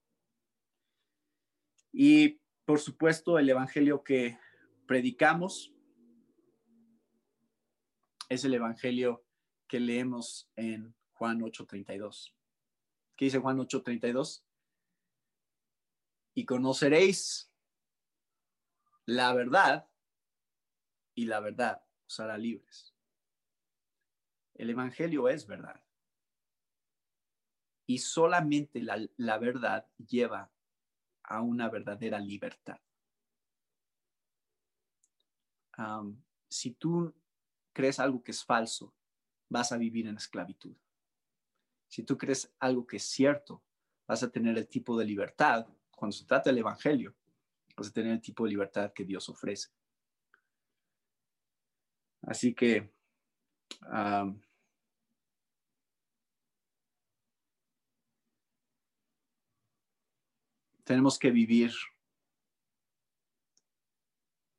Y por supuesto, el evangelio que predicamos es el Evangelio que leemos en Juan 8:32. ¿Qué dice Juan 8:32? Y conoceréis la verdad y la verdad os hará libres. El Evangelio es verdad. Y solamente la, verdad lleva a una verdadera libertad. si tú crees algo que es falso, vas a vivir en esclavitud. Si tú crees algo que es cierto, vas a tener el tipo de libertad, cuando se trata del Evangelio, vas a tener el tipo de libertad que Dios ofrece. Así que tenemos que vivir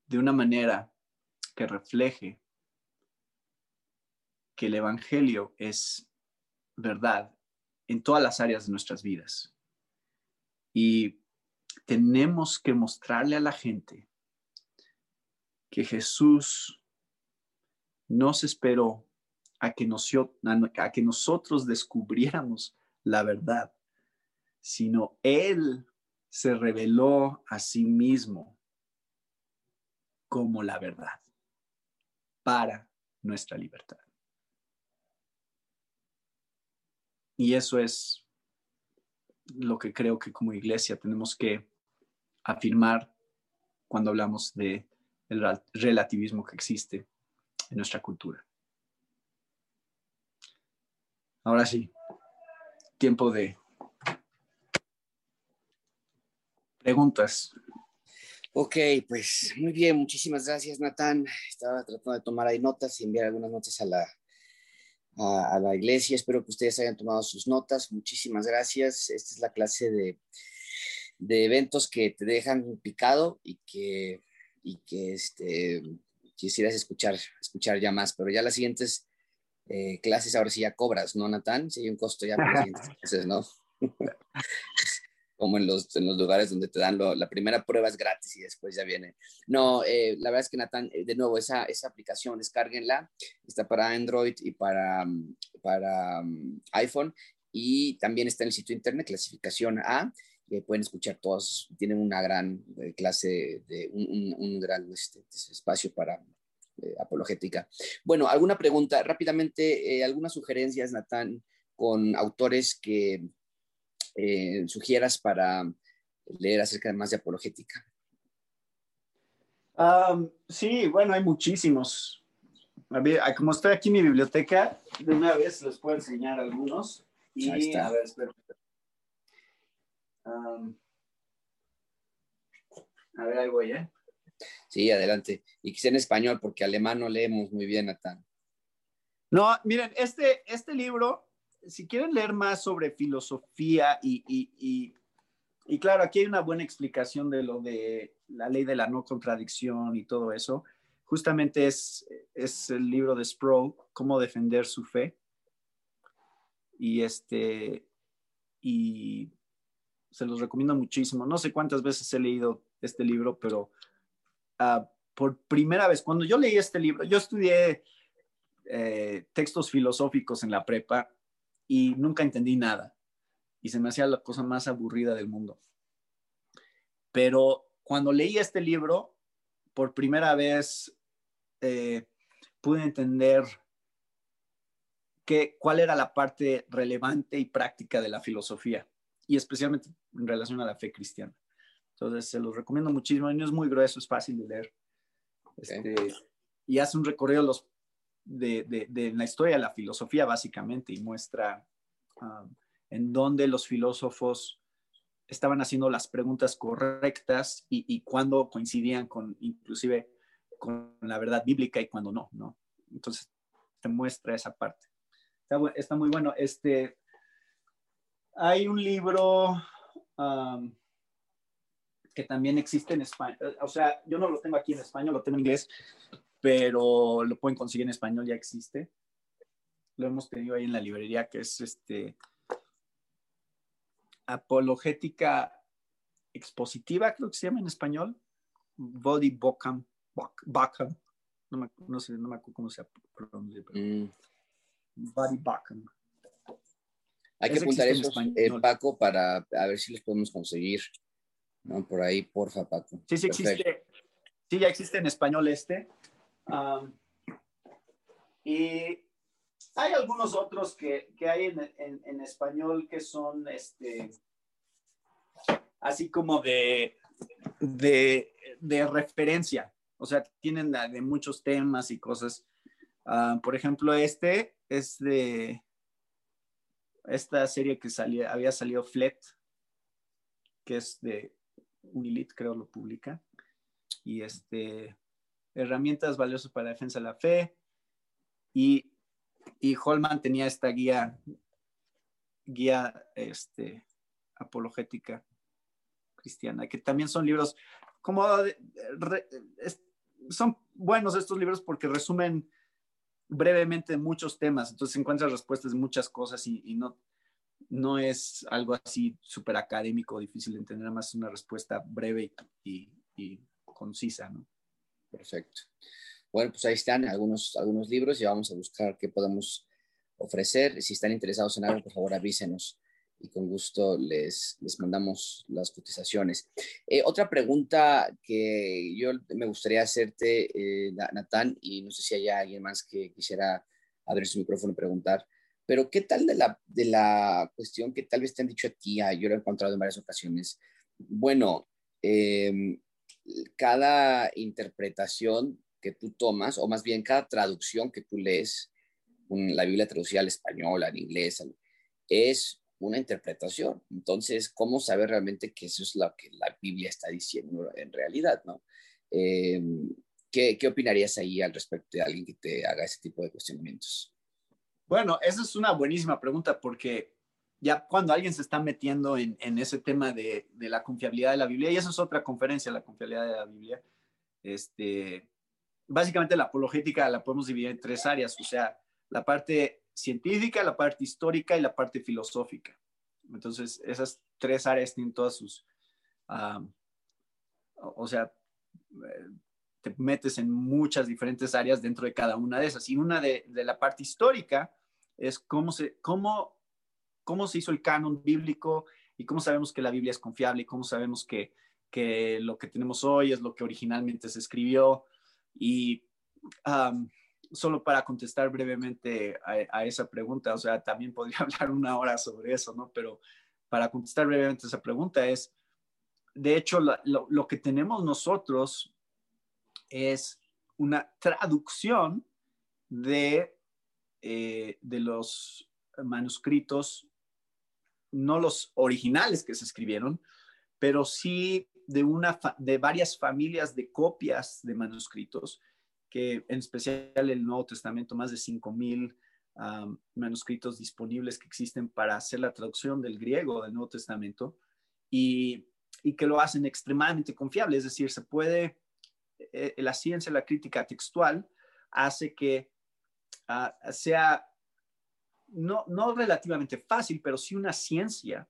de una manera que refleje que el Evangelio es verdad en todas las áreas de nuestras vidas. Y tenemos que mostrarle a la gente que Jesús nos esperó a que, a que nosotros descubriéramos la verdad, sino Él se reveló a sí mismo como la verdad para nuestra libertad. Y eso es lo que creo que como iglesia tenemos que afirmar cuando hablamos de el relativismo que existe en nuestra cultura. Ahora sí, tiempo de preguntas. Ok, pues muy bien, muchísimas gracias, Natán. Estaba tratando de tomar ahí notas y enviar algunas notas a la, a, la iglesia. Espero que ustedes hayan tomado sus notas. Muchísimas gracias. Esta es la clase de, de eventos que te dejan picado y que y que este, quisieras escuchar, escuchar ya más, pero ya las siguientes eh, clases ahora sí ya cobras, ¿no, Natán? Sí, hay un costo ya por las siguientes clases, ¿no? Como en los, en los lugares donde te dan la primera prueba es gratis y después ya viene. No, eh, la verdad es que Natán, eh, de nuevo, esa, esa aplicación, descárguenla, está para Android y para, para um, iPhone y también está en el sitio internet, clasificación A, pueden escuchar todos, tienen una gran clase, de un, un, gran este, espacio para eh, apologética. Bueno, alguna pregunta rápidamente, eh, algunas sugerencias, Natán, con autores que eh, sugieras para leer acerca de más de apologética. sí, bueno, hay muchísimos. como estoy aquí en mi biblioteca, de una vez les puedo enseñar algunos. Y, Ahí está. A ver, a ver, ahí voy, ¿eh? Sí, adelante. Y sea en español, porque alemán no leemos muy bien, Natán. No, miren, este, este libro, si quieren leer más sobre filosofía y, y, y, claro, aquí hay una buena explicación de lo de la ley de la no contradicción y todo eso. Justamente es, es el libro de Sproul, Cómo defender su fe. Y este, y se los recomiendo muchísimo. No sé cuántas veces he leído este libro, pero Ah, por primera vez, cuando yo leí este libro, yo estudié eh, textos filosóficos en la prepa y nunca entendí nada. Y se me hacía la cosa más aburrida del mundo. Pero cuando leí este libro, por primera vez eh, pude entender que, cuál era la parte relevante y práctica de la filosofía, y especialmente en relación a la fe cristiana. Entonces, se los recomiendo muchísimo. no es muy grueso, es fácil de leer. Este, y hace un recorrido los, de, de, la historia de la filosofía, básicamente, y muestra um, en dónde los filósofos estaban haciendo las preguntas correctas y, y cuándo coincidían con, inclusive, con la verdad bíblica y cuándo no, ¿no? Entonces, te muestra esa parte. Está, está muy bueno. Este, hay un libro... Um, que también existe en español. O sea, yo no lo tengo aquí en español, lo tengo en inglés, pero lo pueden conseguir en español, ya existe. Lo hemos tenido ahí en la librería, que es este Apologética Expositiva, creo que se llama en español. Body Bockham. Bockham. No, me, no, sé, no me acuerdo cómo se pronuncia. Mm. Body Bockham. Hay que apuntar eso, eh, Paco, para a ver si los podemos conseguir. ¿no? Por ahí, porfa, Paco. Sí, sí existe. Sí, ya existe en español este. Y hay algunos otros que, que hay en, en, español que son este, así como de, de, de, referencia. O sea, tienen de muchos temas y cosas. por ejemplo, este es de esta serie que salía, había salido Flet, que es de Unilit creo lo publica. Y este, herramientas valiosas para la defensa de la fe. Y, y Holman tenía esta guía, guía este, apologética cristiana, que también son libros como son buenos estos libros porque resumen brevemente muchos temas, entonces encuentras respuestas de muchas cosas y, y no, no es algo así súper académico, difícil de entender, más una respuesta breve y, concisa, ¿no? Perfecto. Bueno, pues ahí están algunos, algunos libros y vamos a buscar qué podemos ofrecer. Si están interesados en algo, por favor avísenos y con gusto les, les mandamos las cotizaciones. Eh, otra pregunta que yo me gustaría hacerte, eh, Natán, y no sé si hay alguien más que quisiera abrir su micrófono y preguntar. Pero ¿qué tal de la, de la cuestión que tal vez te han dicho a ti? Yo lo he encontrado en varias ocasiones. Bueno, em, cada interpretación que tú tomas, o más bien cada traducción que tú lees, la Biblia traducida al español, al inglés, es una interpretación. Entonces, ¿cómo saber realmente que eso es lo que la Biblia está diciendo en realidad? ¿no? Em, ¿qué, ¿Qué opinarías ahí al respecto de alguien que te haga ese tipo de cuestionamientos? Bueno, esa es una buenísima pregunta porque ya cuando alguien se está metiendo en, ese tema de, la confiabilidad de la Biblia, y eso es otra conferencia, la confiabilidad de la Biblia, Este, básicamente la apologética la podemos dividir en tres áreas, o sea, la parte científica, la parte histórica y la parte filosófica. Entonces, esas tres áreas tienen todas sus, o sea, eh, te metes en muchas diferentes áreas dentro de cada una de esas. Y una de, de la parte histórica es cómo se, cómo, cómo se hizo el canon bíblico y cómo sabemos que la Biblia es confiable y cómo sabemos que, que lo que tenemos hoy es lo que originalmente se escribió. Y solo para contestar brevemente a, esa pregunta, o sea, también podría hablar una hora sobre eso, ¿no? Pero para contestar brevemente esa pregunta es, de hecho, lo, que tenemos nosotros es una traducción de, eh, de los manuscritos, no los originales que se escribieron, pero sí de, una de varias familias de copias de manuscritos que en especial el Nuevo Testamento, más de 5.000 manuscritos disponibles que existen para hacer la traducción del griego del Nuevo Testamento y, y que lo hacen extremadamente confiable. Es decir, se puede, eh, la ciencia, la crítica textual hace que ah, sea no, no relativamente fácil, pero sí una ciencia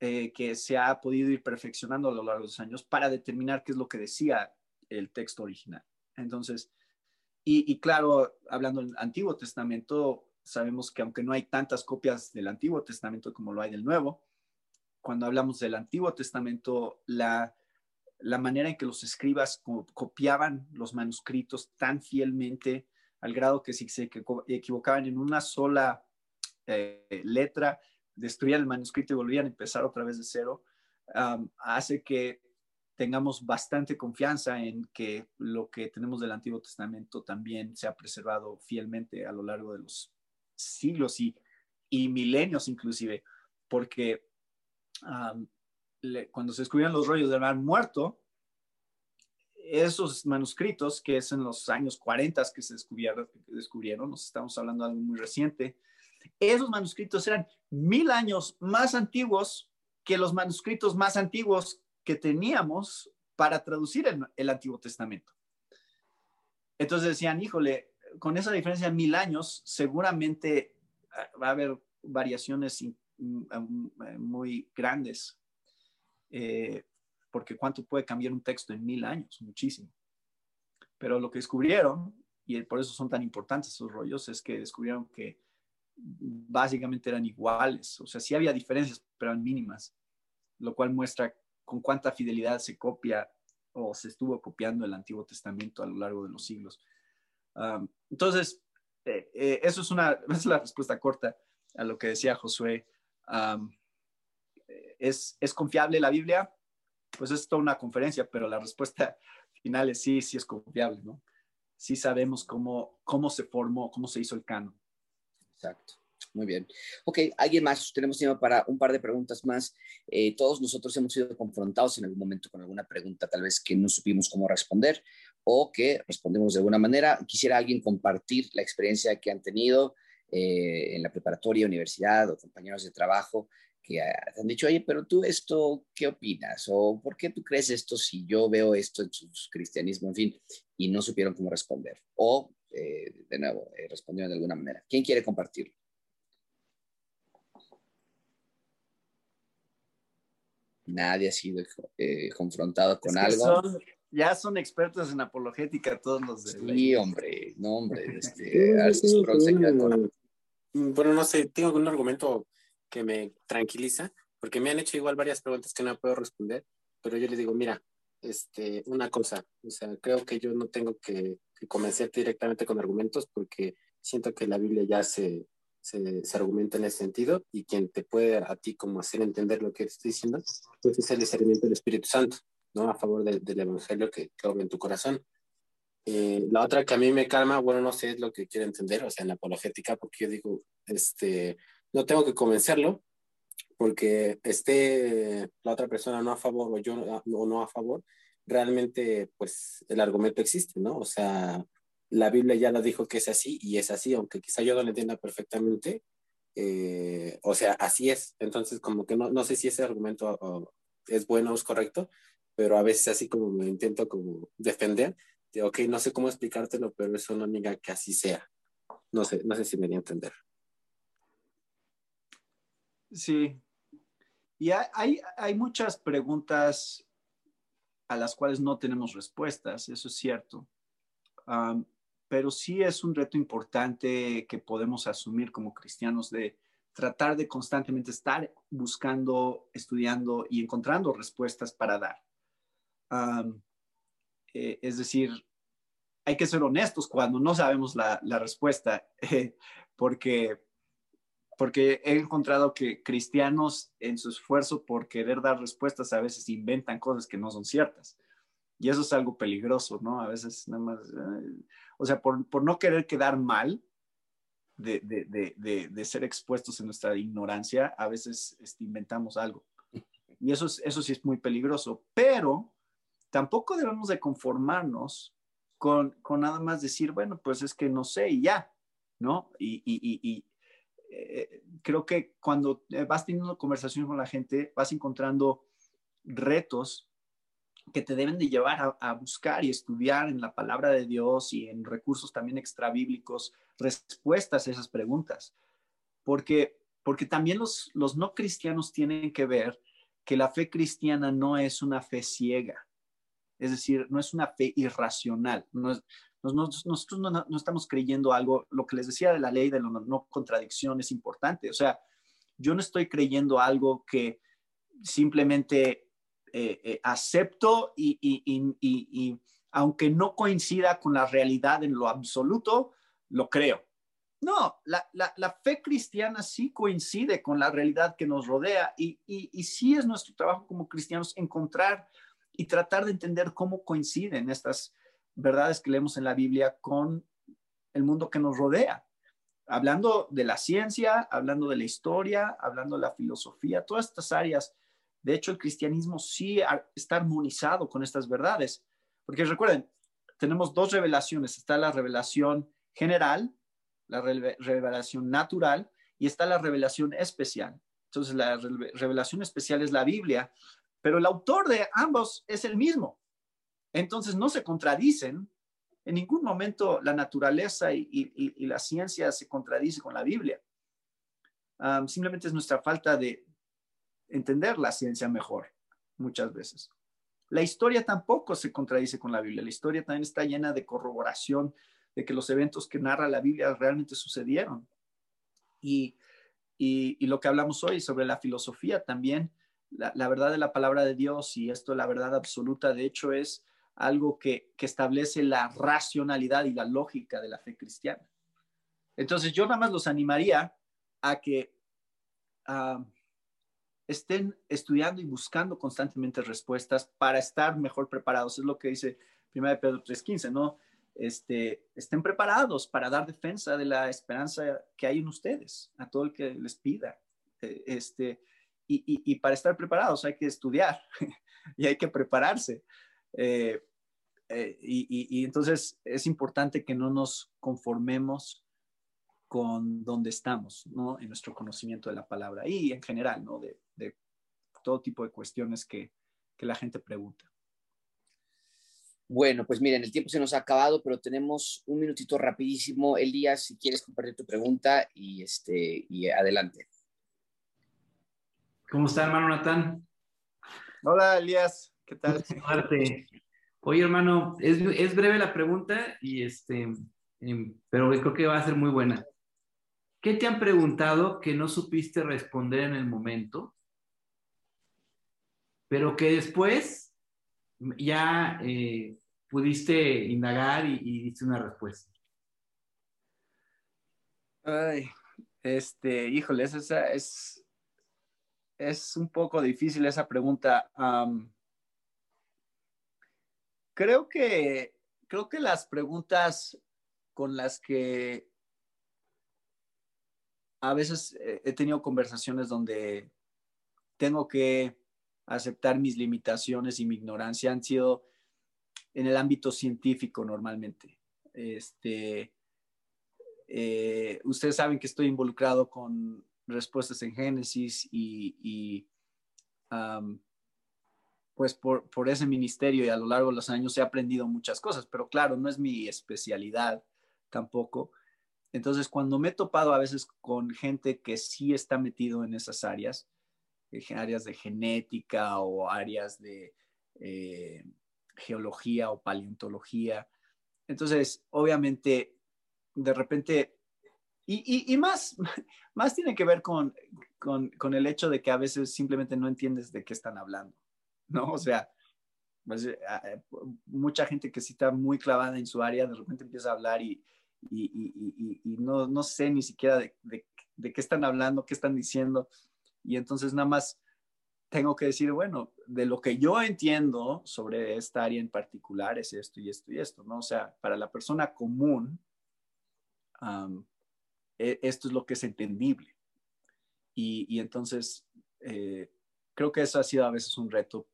eh, que se ha podido ir perfeccionando a lo largo de los años para determinar qué es lo que decía el texto original. Entonces, y, claro, hablando del Antiguo Testamento, sabemos que aunque no hay tantas copias del Antiguo Testamento como lo hay del Nuevo, cuando hablamos del Antiguo Testamento, la, la manera en que los escribas copiaban los manuscritos tan fielmente al grado que si se equivocaban en una sola eh, letra, destruían el manuscrito y volvían a empezar otra vez de cero, hace que tengamos bastante confianza en que lo que tenemos del Antiguo Testamento también se ha preservado fielmente a lo largo de los siglos y, y milenios inclusive, porque cuando se descubrieron los rollos del mar muerto, esos manuscritos, que es en los años 40 que se descubrieron, descubrieron, nos estamos hablando de algo muy reciente, esos manuscritos eran mil años más antiguos que los manuscritos más antiguos que teníamos para traducir el, Antiguo Testamento. Entonces decían, híjole, con esa diferencia de mil años, seguramente ah, va a haber variaciones mm, mm, muy grandes, eh, porque cuánto puede cambiar un texto en mil años, muchísimo. Pero lo que descubrieron, y por eso son tan importantes esos rollos, es que descubrieron que básicamente eran iguales, o sea, sí había diferencias, pero eran mínimas, lo cual muestra con cuánta fidelidad se copia o se estuvo copiando el Antiguo Testamento a lo largo de los siglos. entonces, eh, eh, eso es una es la respuesta corta a lo que decía Josué. ¿es, ¿Es confiable la Biblia? Pues es toda una conferencia, pero la respuesta final es sí, sí es confiable, ¿no? Sí sabemos cómo, cómo se formó, cómo se hizo el canon. Exacto. Muy bien. Ok, ¿alguien más? Tenemos tiempo para un par de preguntas más. Eh, todos nosotros hemos sido confrontados en algún momento con alguna pregunta tal vez que no supimos cómo responder o que respondemos de alguna manera. Quisiera alguien compartir la experiencia que han tenido eh, en la preparatoria, universidad o compañeros de trabajo que han dicho, oye, pero tú esto, ¿qué opinas? ¿O por qué tú crees esto si yo veo esto en su cristianismo? En fin, y no supieron cómo responder. O eh, de nuevo, eh, respondieron de alguna manera. ¿Quién quiere compartirlo? Nadie ha sido eh, confrontado con algo. ya son expertos en apologética todos los de Sí, hombre, no, hombre. Este, bueno, no sé, tengo un argumento que me tranquiliza, porque me han hecho igual varias preguntas que no puedo responder, pero yo les digo, mira, este, una cosa, o sea, creo que yo no tengo que, convencerte directamente con argumentos porque siento que la Biblia ya se, se, argumenta en ese sentido y quien te puede a ti como hacer entender lo que estoy diciendo, pues es el discernimiento del Espíritu Santo, ¿no? A favor del Evangelio que, que en tu corazón. Eh, la otra que a mí me calma, bueno, no sé, es lo que quiero entender, o sea, en la apologética, porque yo digo, este, no tengo que convencerlo, porque esté la otra persona no a favor o yo o no a favor, realmente pues el argumento existe, ¿no? O sea, la Biblia ya lo dijo que es así y es así, aunque quizá yo no lo entienda perfectamente, eh, o sea, así es. Entonces, como que no, no sé si ese argumento es bueno o es correcto, pero a veces así como me intento como defender, de, ok, no sé cómo explicártelo, pero eso no niega que así sea. No sé, no sé si me di a entender. Sí. Y hay, hay, muchas preguntas a las cuales no tenemos respuestas, eso es cierto. pero sí es un reto importante que podemos asumir como cristianos de tratar de constantemente estar buscando, estudiando y encontrando respuestas para dar. Eh, es decir, hay que ser honestos cuando no sabemos la, respuesta, porque, porque he encontrado que cristianos en su esfuerzo por querer dar respuestas a veces inventan cosas que no son ciertas. Y eso es algo peligroso, ¿no? A veces nada más, o sea, por, por, no querer quedar mal de, de, de, de, ser expuestos en nuestra ignorancia, a veces este, inventamos algo. Y eso, es, eso sí es muy peligroso, pero tampoco debemos de conformarnos con, con, nada más decir, bueno, pues es que no sé y ya, ¿no? Y, y, y, eh, creo que cuando vas teniendo conversaciones con la gente, vas encontrando retos que te deben de llevar a, a, buscar y estudiar en la palabra de Dios y en recursos también extrabíblicos respuestas a esas preguntas. Porque, porque también los, los no cristianos tienen que ver que la fe cristiana no es una fe ciega. Es decir, no es una fe irracional. No nosotros no, estamos creyendo algo, lo que les decía de la ley de la no contradicción es importante. O sea, yo no estoy creyendo algo que simplemente eh, eh, acepto y, aunque no coincida con la realidad en lo absoluto, lo creo. No, la, la, fe cristiana sí coincide con la realidad que nos rodea y sí es nuestro trabajo como cristianos encontrar y tratar de entender cómo coinciden estas verdades que leemos en la Biblia con el mundo que nos rodea. Hablando de la ciencia, hablando de la historia, hablando de la filosofía, todas estas áreas. De hecho, el cristianismo sí está armonizado con estas verdades. Porque recuerden, tenemos dos revelaciones. Está la revelación general, la revelación natural, y está la revelación especial. Entonces, la revelación especial es la Biblia, pero el autor de ambos es el mismo. Entonces no se contradicen. En ningún momento la naturaleza y, la ciencia se contradice con la Biblia. simplemente es nuestra falta de entender la ciencia mejor muchas veces. La historia tampoco se contradice con la Biblia. La historia también está llena de corroboración de que los eventos que narra la Biblia realmente sucedieron. Y, y lo que hablamos hoy sobre la filosofía también la, verdad de la palabra de Dios y esto la verdad absoluta, de hecho, es algo que, establece la racionalidad y la lógica de la fe cristiana. Entonces, yo nada más los animaría a que ah, estén estudiando y buscando constantemente respuestas para estar mejor preparados. Es lo que dice 1 Pedro 3.15, ¿no? Este, estén preparados para dar defensa de la esperanza que hay en ustedes, a todo el que les pida. Eh, este, y, para estar preparados hay que estudiar y hay que prepararse. Eh, eh, y, entonces es importante que no nos conformemos con donde estamos, ¿no? En nuestro conocimiento de la palabra y en general, ¿no? De, todo tipo de cuestiones que, que la gente pregunta. Bueno, pues miren, el tiempo se nos ha acabado, pero tenemos un minutito rapidísimo. Elías, si quieres compartir tu pregunta y, este, y adelante. ¿Cómo está, hermano Natán? Hola, Elías. ¿Qué tal? Oye, hermano, es, breve la pregunta, y este, pero creo que va a ser muy buena. ¿Qué te han preguntado que no supiste responder en el momento, pero que después ya eh, pudiste indagar y, y diste una respuesta? Ay, este, híjole, esa es, es un poco difícil esa pregunta. Creo que creo que las preguntas con las que a veces he tenido conversaciones donde tengo que aceptar mis limitaciones y mi ignorancia han sido en el ámbito científico normalmente. Este, eh, ustedes saben que estoy involucrado con respuestas en Génesis y, pues por, por ese ministerio y a lo largo de los años he aprendido muchas cosas, pero claro, no es mi especialidad tampoco. Entonces, cuando me he topado a veces con gente que sí está metido en esas áreas, eh, áreas de genética o áreas de eh, geología o paleontología, entonces, obviamente, de repente, y, y, más, más tiene que ver con, con, con el hecho de que a veces simplemente no entiendes de qué están hablando. ¿No? O sea, pues, eh, ah, eh, mucha gente que sí está muy clavada en su área, de repente empieza a hablar y, y, y, y no, no, sé ni siquiera de, de, qué están hablando, qué están diciendo. Y entonces nada más tengo que decir, bueno, de lo que yo entiendo sobre esta área en particular es esto y esto y esto, ¿no? O sea, para la persona común, e, esto es lo que es entendible. Y, entonces, eh, creo que eso ha sido a veces un reto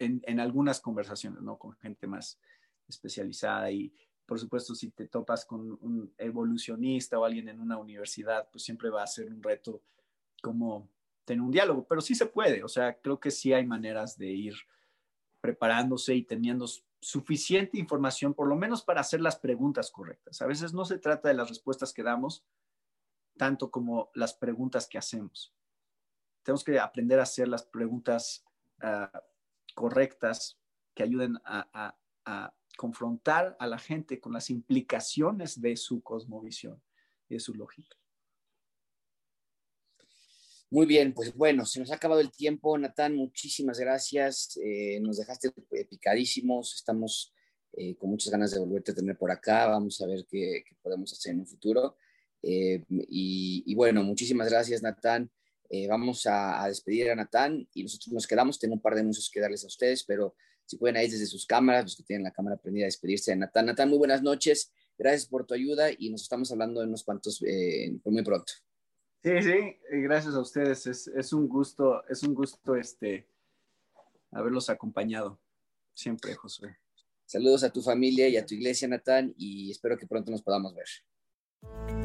en, algunas conversaciones, ¿no? Con gente más especializada y, por supuesto, si te topas con un evolucionista o alguien en una universidad, pues siempre va a ser un reto como tener un diálogo, pero sí se puede, o sea, creo que sí hay maneras de ir preparándose y teniendo suficiente información, por lo menos para hacer las preguntas correctas. A veces no se trata de las respuestas que damos, tanto como las preguntas que hacemos. Tenemos que aprender a hacer las preguntas uh, correctas que ayuden a, confrontar a la gente con las implicaciones de su cosmovisión y de su lógica. Muy bien, pues bueno, se nos ha acabado el tiempo. Natán, muchísimas gracias. Eh, nos dejaste picadísimos. Estamos eh, con muchas ganas de volverte a tener por acá. Vamos a ver qué, podemos hacer en un futuro. Eh, y, y, bueno, muchísimas gracias, Natán. Eh, vamos a, despedir a Natán y nosotros nos quedamos. Tengo un par de anuncios que darles a ustedes, pero si pueden ahí desde sus cámaras, los que tienen la cámara prendida, despedirse de Natán. Natán, muy buenas noches. Gracias por tu ayuda y nos estamos hablando en unos cuantos eh, muy pronto. Sí, sí, gracias a ustedes. Es, es, un gusto, es un gusto este, haberlos acompañado siempre, Josué. Saludos a tu familia y a tu iglesia, Natán, y espero que pronto nos podamos ver.